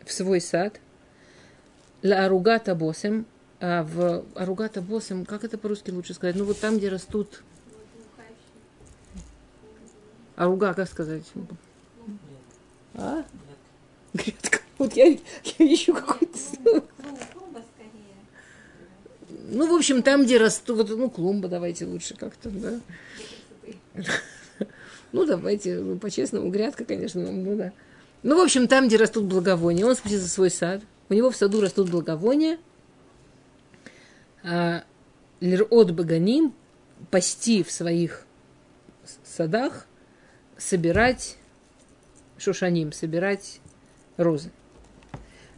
в свой сад, Ла Аругата Босем, а в Аругата Босем, как это по-русски лучше сказать? Ну, вот там, где растут... Аруга, как сказать? А? Грядка. Вот я, я ищу какой-то Ну, в общем, там, где растут, вот, ну, клумба давайте лучше как-то, да. Ну, давайте, ну, по-честному, грядка, конечно, ну да. Ну, в общем, там, где растут благовония, он спустился в свой сад. У него в саду растут благовония. А Лирот Баганим пасти в своих садах, собирать шушаним, собирать розы.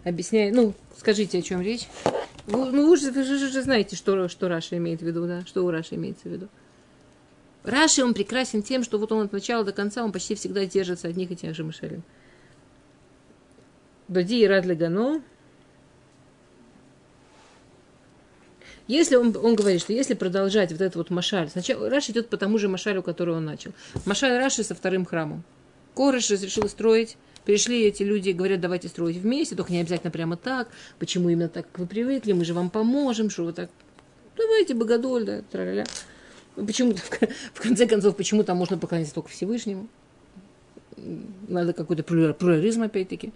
Объясняю, ну, скажите, о чем речь. Вы, ну, вы же, вы же знаете, что, что Раша имеет в виду, да? Что у Раши имеется в виду. Раши, он прекрасен тем, что вот он от начала до конца, он почти всегда держится одних и тех же мышелин. Доди и Радли Гано. Если он, он говорит, что если продолжать вот этот вот машаль, сначала Раш идет по тому же машалю, который он начал. Машаль Раши со вторым храмом. Корыш разрешил строить, пришли эти люди, говорят, давайте строить вместе, только не обязательно прямо так. Почему именно так, как вы привыкли, мы же вам поможем, что вы так... Давайте, богодоль, да, тра-ля-ля. Ну, почему в конце концов, почему там можно поклоняться только Всевышнему? Надо какой-то плюрализм, опять-таки.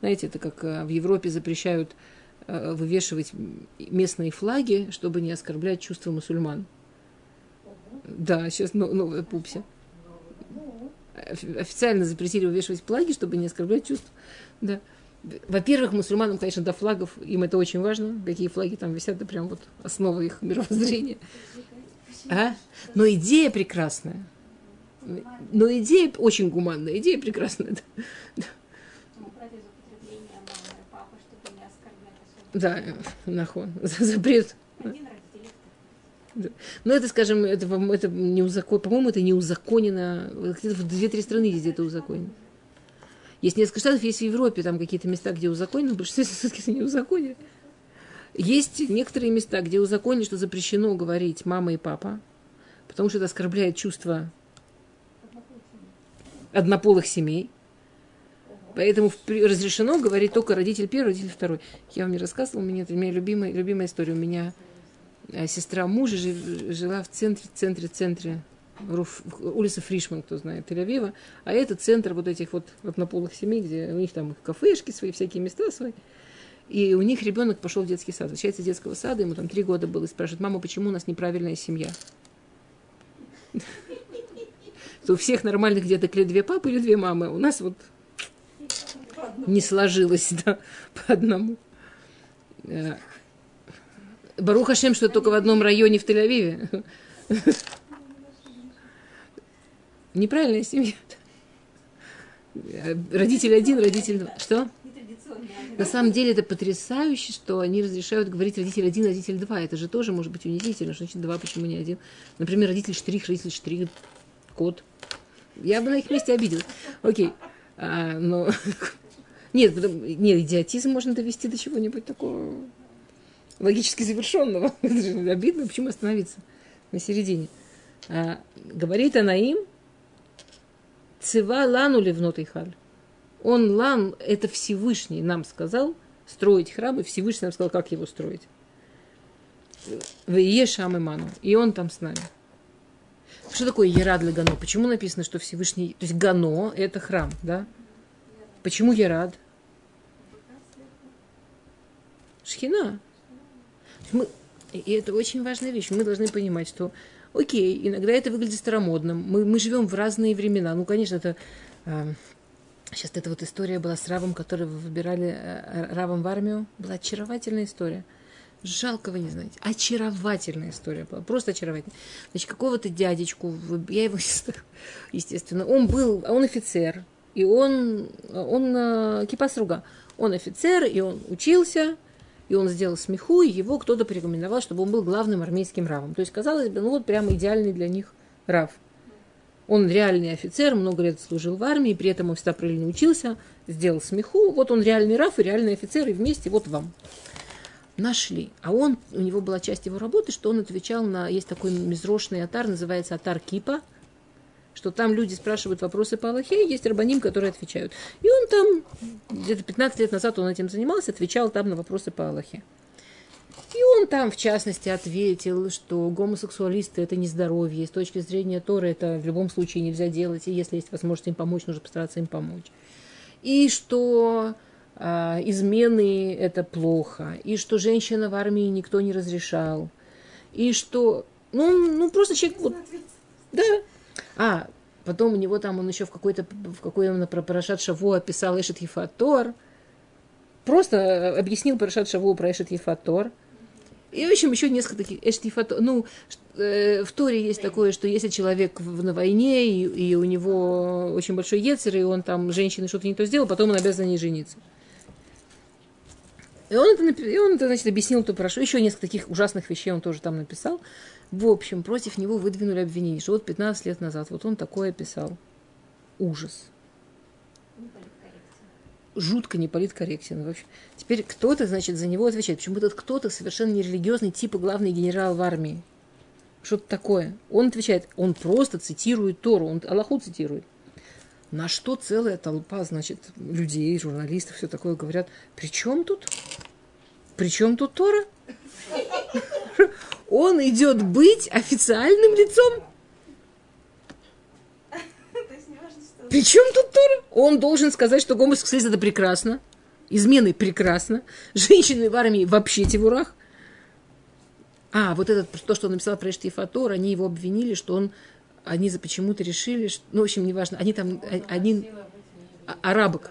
Знаете, это как э, в Европе запрещают э, вывешивать местные флаги, чтобы не оскорблять чувства мусульман. Да, сейчас ну, новая пупся. Официально запретили вывешивать флаги, чтобы не оскорблять чувства. Да. Во-первых, мусульманам, конечно, до флагов, им это очень важно, какие флаги там висят, это прям вот основа их мировоззрения. А? Но идея прекрасная. Но идея очень гуманная, идея прекрасная. Да, нахон. Запрет. Ну, это, скажем, это, это не узакон... по-моему, это не узаконено. Где-то в две-три страны есть это узаконено. Есть несколько штатов, есть в Европе, там какие-то места, где узаконено, потому что все-таки не узаконено. Есть некоторые места, где узаконено, что запрещено говорить мама и папа, потому что это оскорбляет чувства однополых семей. Поэтому разрешено говорить только родитель первый, родитель второй. Я вам не рассказывала, у меня это меня любимая, любимая история. У меня сестра мужа жила в центре, центре, центре улица Фришман, кто знает, Тель-Авива. А это центр вот этих вот однополых семей, где у них там кафешки свои, всякие места свои. И у них ребенок пошел в детский сад. Возвращается из детского сада, ему там три года было, и спрашивает, мама, почему у нас неправильная семья? у всех нормальных где-то или две папы, или две мамы. У нас вот не сложилось, да, по одному. Баруха Шем, что только в одном районе в Тель-Авиве. Неправильная семья. Родитель один, родитель два. Что? На самом деле это потрясающе, что они разрешают говорить родитель один, родитель два. Это же тоже может быть унизительно. Что значит два, почему не один? Например, родитель штрих, родитель штрих, кот. Я бы на их месте обиделась. Окей. А, но... Нет, нет, идиотизм можно довести до чего-нибудь такого логически завершенного. Это же обидно, почему остановиться на середине. А, говорит она им, цива лану ливнот халь. Он лан, это Всевышний нам сказал строить храм, и Всевышний нам сказал, как его строить. В Ешам Иману. И он там с нами. Что такое Ерад для Гано? Почему написано, что Всевышний... То есть Гано – это храм, да? Почему Ерад? Шхина. Мы, и это очень важная вещь. Мы должны понимать, что, окей, иногда это выглядит старомодным. Мы, мы живем в разные времена. Ну, конечно, это... Э, сейчас эта вот история была с Равом, который выбирали э, Равом в армию. Была очаровательная история. Жалко вы не знаете. Очаровательная история была. Просто очаровательная. Значит, какого-то дядечку, я его естественно, он был, он офицер, и он, он э, кипасруга. Он офицер, и он учился, и он сделал смеху, и его кто-то порекомендовал, чтобы он был главным армейским равом. То есть, казалось бы, ну вот прямо идеальный для них рав. Он реальный офицер, много лет служил в армии, при этом он всегда правильно учился, сделал смеху. Вот он реальный раф и реальный офицер, и вместе вот вам. Нашли. А он, у него была часть его работы, что он отвечал на... Есть такой мизрошный атар, называется атар Кипа – что там люди спрашивают вопросы по Аллахе, и есть рабаним, которые отвечают. И он там, где-то 15 лет назад он этим занимался, отвечал там на вопросы по Аллахе. И он там, в частности, ответил, что гомосексуалисты – это нездоровье, с точки зрения Торы это в любом случае нельзя делать, и если есть возможность им помочь, нужно постараться им помочь. И что а, измены – это плохо, и что женщина в армии никто не разрешал, и что, ну, ну просто человек, вот, да, а, потом у него там, он еще в какой-то, в какой-то про Парашат Шаву описал Эшет Ефатор. Просто объяснил Парашат Шаву про Эшет Ефатор. И, в общем, еще несколько таких Эшет Ефатор. Ну, э, в Торе есть такое, что если человек в, на войне, и, и у него очень большой яцер, и он там женщины что-то не то сделал, потом он обязан не жениться. И он это, и он это значит, объяснил то прошу. Еще несколько таких ужасных вещей он тоже там написал. В общем, против него выдвинули обвинение, что вот 15 лет назад вот он такое писал. Ужас. Жутко не политкорректен. В общем. Теперь кто-то, значит, за него отвечает. Почему этот кто-то совершенно нерелигиозный, типа главный генерал в армии. Что-то такое. Он отвечает, он просто цитирует Тору, он Аллаху цитирует. На что целая толпа, значит, людей, журналистов, все такое говорят, при чем тут? При чем тут Тора? Он идет быть официальным лицом. Причем тут Тора? Он должен сказать, что гомосексуализм это прекрасно, измены прекрасно, женщины в армии вообще тевурах. А, вот этот, то, что он написал про Эштифатор, они его обвинили, что он, они почему-то решили, что, ну, в общем, неважно, они там, а, они, а, арабок,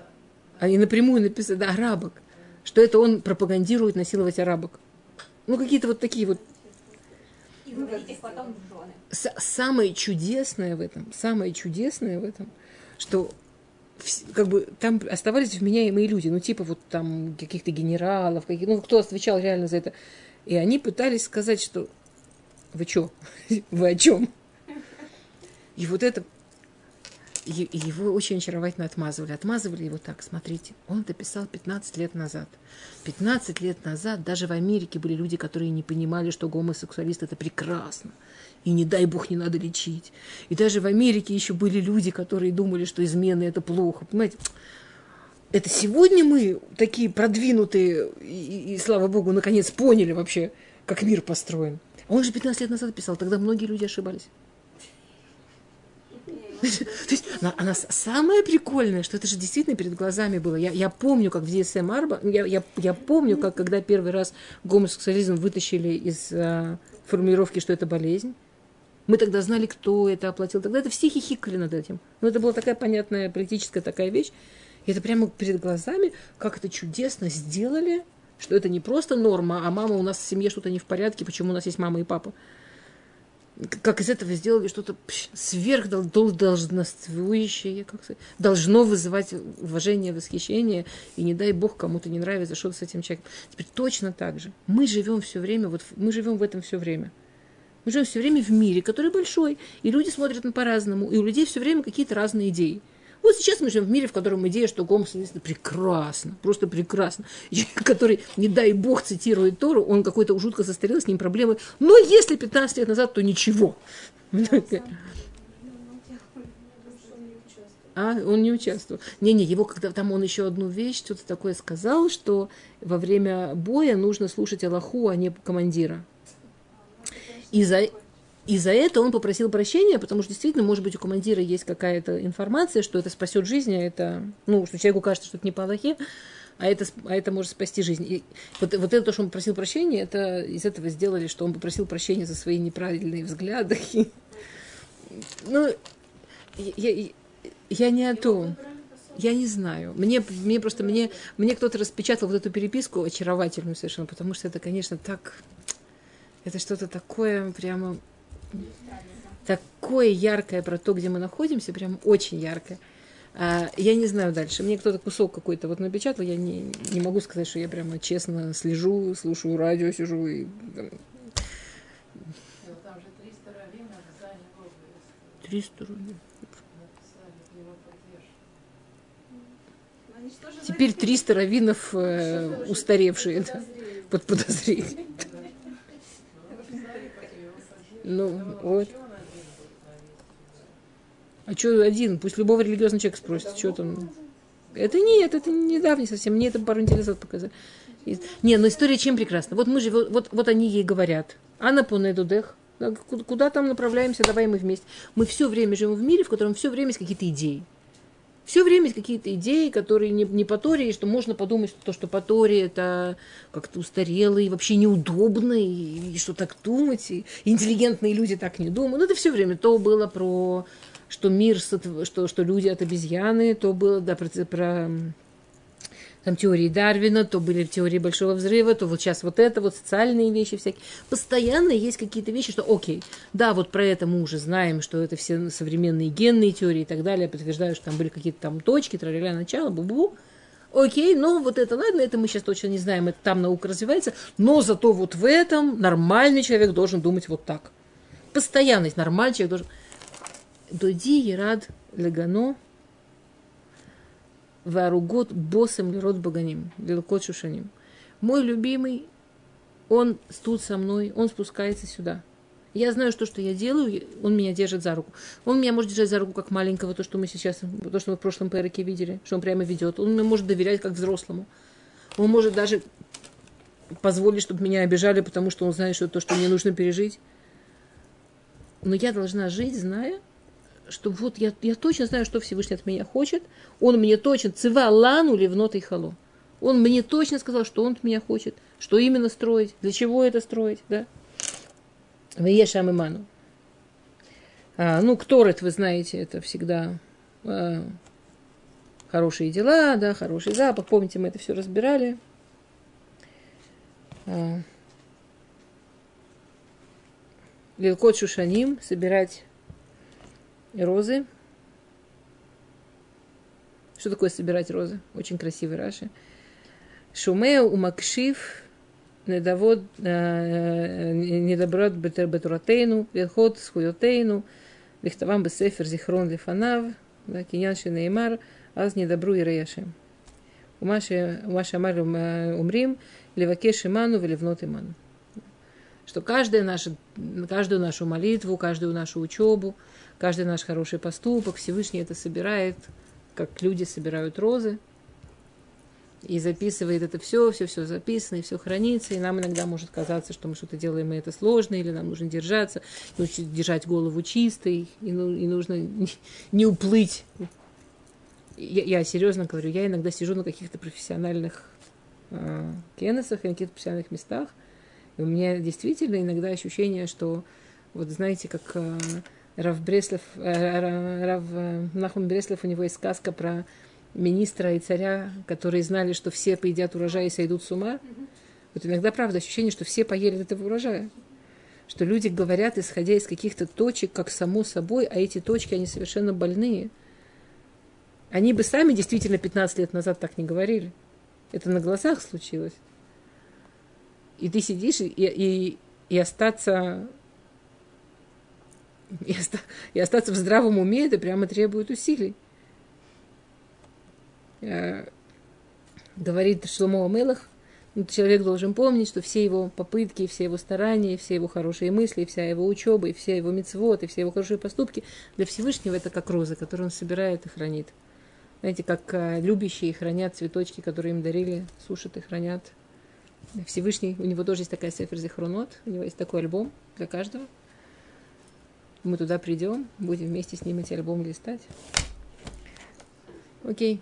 они напрямую написали, да, арабок, что это он пропагандирует насиловать арабок. Ну, какие-то вот такие вот и выдать их потом в жены. Самое чудесное в этом, самое чудесное в этом, что как бы там оставались вменяемые люди, ну типа вот там каких-то генералов, каких, ну кто отвечал реально за это. И они пытались сказать, что вы что, вы о чем? И вот это его очень очаровательно отмазывали. Отмазывали его так, смотрите, он это писал 15 лет назад. 15 лет назад даже в Америке были люди, которые не понимали, что гомосексуалист это прекрасно. И не дай бог не надо лечить. И даже в Америке еще были люди, которые думали, что измены это плохо. Понимаете? Это сегодня мы такие продвинутые, и, и слава богу, наконец поняли вообще, как мир построен. Он же 15 лет назад писал, тогда многие люди ошибались. То есть она, она самое прикольное, что это же действительно перед глазами было. Я, я помню, как в DSM Арба, я, я, я помню, как когда первый раз гомосексуализм вытащили из а, формулировки, что это болезнь. Мы тогда знали, кто это оплатил. Тогда это все хихикали над этим. Но это была такая понятная политическая такая вещь. И это прямо перед глазами, как это чудесно сделали, что это не просто норма, а мама у нас в семье что-то не в порядке, почему у нас есть мама и папа. Как из этого сделали что-то сверхдолжностствующее, как сказать, должно вызывать уважение, восхищение, и не дай бог кому-то не нравится что-то с этим человеком. Теперь точно так же. Мы живем все время, вот мы живем в этом все время. Мы живем все время в мире, который большой, и люди смотрят на по-разному, и у людей все время какие-то разные идеи. Вот сейчас мы живем в мире, в котором идея, что гомосексуализм прекрасно, просто прекрасно. человек, который, не дай бог, цитирует Тору, он какой-то жутко застарел, с ним проблемы. Но если 15 лет назад, то ничего. А, он не участвовал. Не-не, его когда там он еще одну вещь, что-то такое сказал, что во время боя нужно слушать Аллаху, а не командира. И за, и за это он попросил прощения, потому что действительно, может быть, у командира есть какая-то информация, что это спасет жизнь, а это, ну, что человеку кажется, что это не по Аллахе, а это, а это может спасти жизнь. И вот, вот это то, что он попросил прощения, это из этого сделали, что он попросил прощения за свои неправильные взгляды. Ну, я, я не о том. Я не знаю. Мне, мне просто мне, мне кто-то распечатал вот эту переписку очаровательную совершенно, потому что это, конечно, так. Это что-то такое прямо такое яркое про то, где мы находимся, прям очень яркое. А, я не знаю дальше. Мне кто-то кусок какой-то вот напечатал, я не, не могу сказать, что я прямо честно слежу, слушаю радио, сижу и... 300 рублей. Теперь 300 раввинов э, устаревшие да, под подозрением. Ну, вот. А что один? Пусть любого религиозного человека спросит, что там. Это нет, это недавний совсем. Мне это пару назад показали. Не, но история чем прекрасна. Вот мы живем, вот, вот они ей говорят. Анна Понедудех. Куда, куда там направляемся, давай мы вместе. Мы все время живем в мире, в котором все время есть какие-то идеи. Все время есть какие-то идеи, которые не, не по Торе, и что можно подумать, что то, что по Торе, это как-то устарело и вообще неудобно, и, и что так думать, и интеллигентные люди так не думают. Ну, это все время то было про что мир, что, что люди от обезьяны, то было да, про, про там теории Дарвина, то были теории Большого Взрыва, то вот сейчас вот это, вот социальные вещи всякие. Постоянно есть какие-то вещи, что окей, да, вот про это мы уже знаем, что это все современные генные теории и так далее, подтверждают, что там были какие-то там точки, траля начало, бу-бу. Окей, но вот это, ладно, это мы сейчас точно не знаем, это там наука развивается, но зато вот в этом нормальный человек должен думать вот так. Постоянность, нормальный человек должен... Доди Ерад Легано Варугот босом лирот баганим, лилкот шушаним. Мой любимый, он тут со мной, он спускается сюда. Я знаю, что, что я делаю, он меня держит за руку. Он меня может держать за руку как маленького, то, что мы сейчас, то, что мы в прошлом переке видели, что он прямо ведет. Он мне может доверять как взрослому. Он может даже позволить, чтобы меня обижали, потому что он знает, что то, что мне нужно пережить. Но я должна жить, зная, что вот я, я точно знаю, что Всевышний от меня хочет. Он мне точно, цива лану и хало. Он мне точно сказал, что он от меня хочет, что именно строить, для чего это строить, да. Веешам иману. А, ну, Кторет, вы знаете, это всегда а, хорошие дела, да, хороший запах. Помните, мы это все разбирали. А, Лилкот Шушаним, собирать розы. Что такое собирать розы? Очень красивый Раши. Шумео умакшив недовод недоброт бетуратейну, лихот схуютейну, лихтавам бесефер зихрон лифанав, киньян шинеймар, аз недобру и рейашем. Умаши амар умрим, левакеш иману, велевнот иману. Что каждая наша, каждую нашу молитву, каждую нашу учебу, Каждый наш хороший поступок Всевышний это собирает, как люди собирают розы, и записывает это все, все, все записано, и все хранится, и нам иногда может казаться, что мы что-то делаем, и это сложно, или нам нужно держаться, держать голову чистой, и, ну, и нужно не, не уплыть. Я, я серьезно говорю, я иногда сижу на каких-то профессиональных э, кеннесах на каких-то профессиональных местах, и у меня действительно иногда ощущение, что Вот знаете, как э, Рав Бреслов, э, Рав э, Нахум Бреслов, у него есть сказка про министра и царя, которые знали, что все поедят урожай и сойдут с ума. Вот иногда, правда, ощущение, что все поели этого урожая. Что люди говорят, исходя из каких-то точек, как само собой, а эти точки, они совершенно больные. Они бы сами действительно 15 лет назад так не говорили. Это на глазах случилось. И ты сидишь, и, и, и остаться и, оста, и остаться в здравом уме, это прямо требует усилий. Э, говорит Шломо Амелах, ну, человек должен помнить, что все его попытки, все его старания, все его хорошие мысли, вся его учеба, и все его мецвод, и все его хорошие поступки для Всевышнего это как розы, которые он собирает и хранит. Знаете, как э, любящие хранят цветочки, которые им дарили, сушат и хранят. Всевышний, у него тоже есть такая сефер Зихронот, у него есть такой альбом для каждого. Мы туда придем, будем вместе с ним эти альбомы листать. Окей.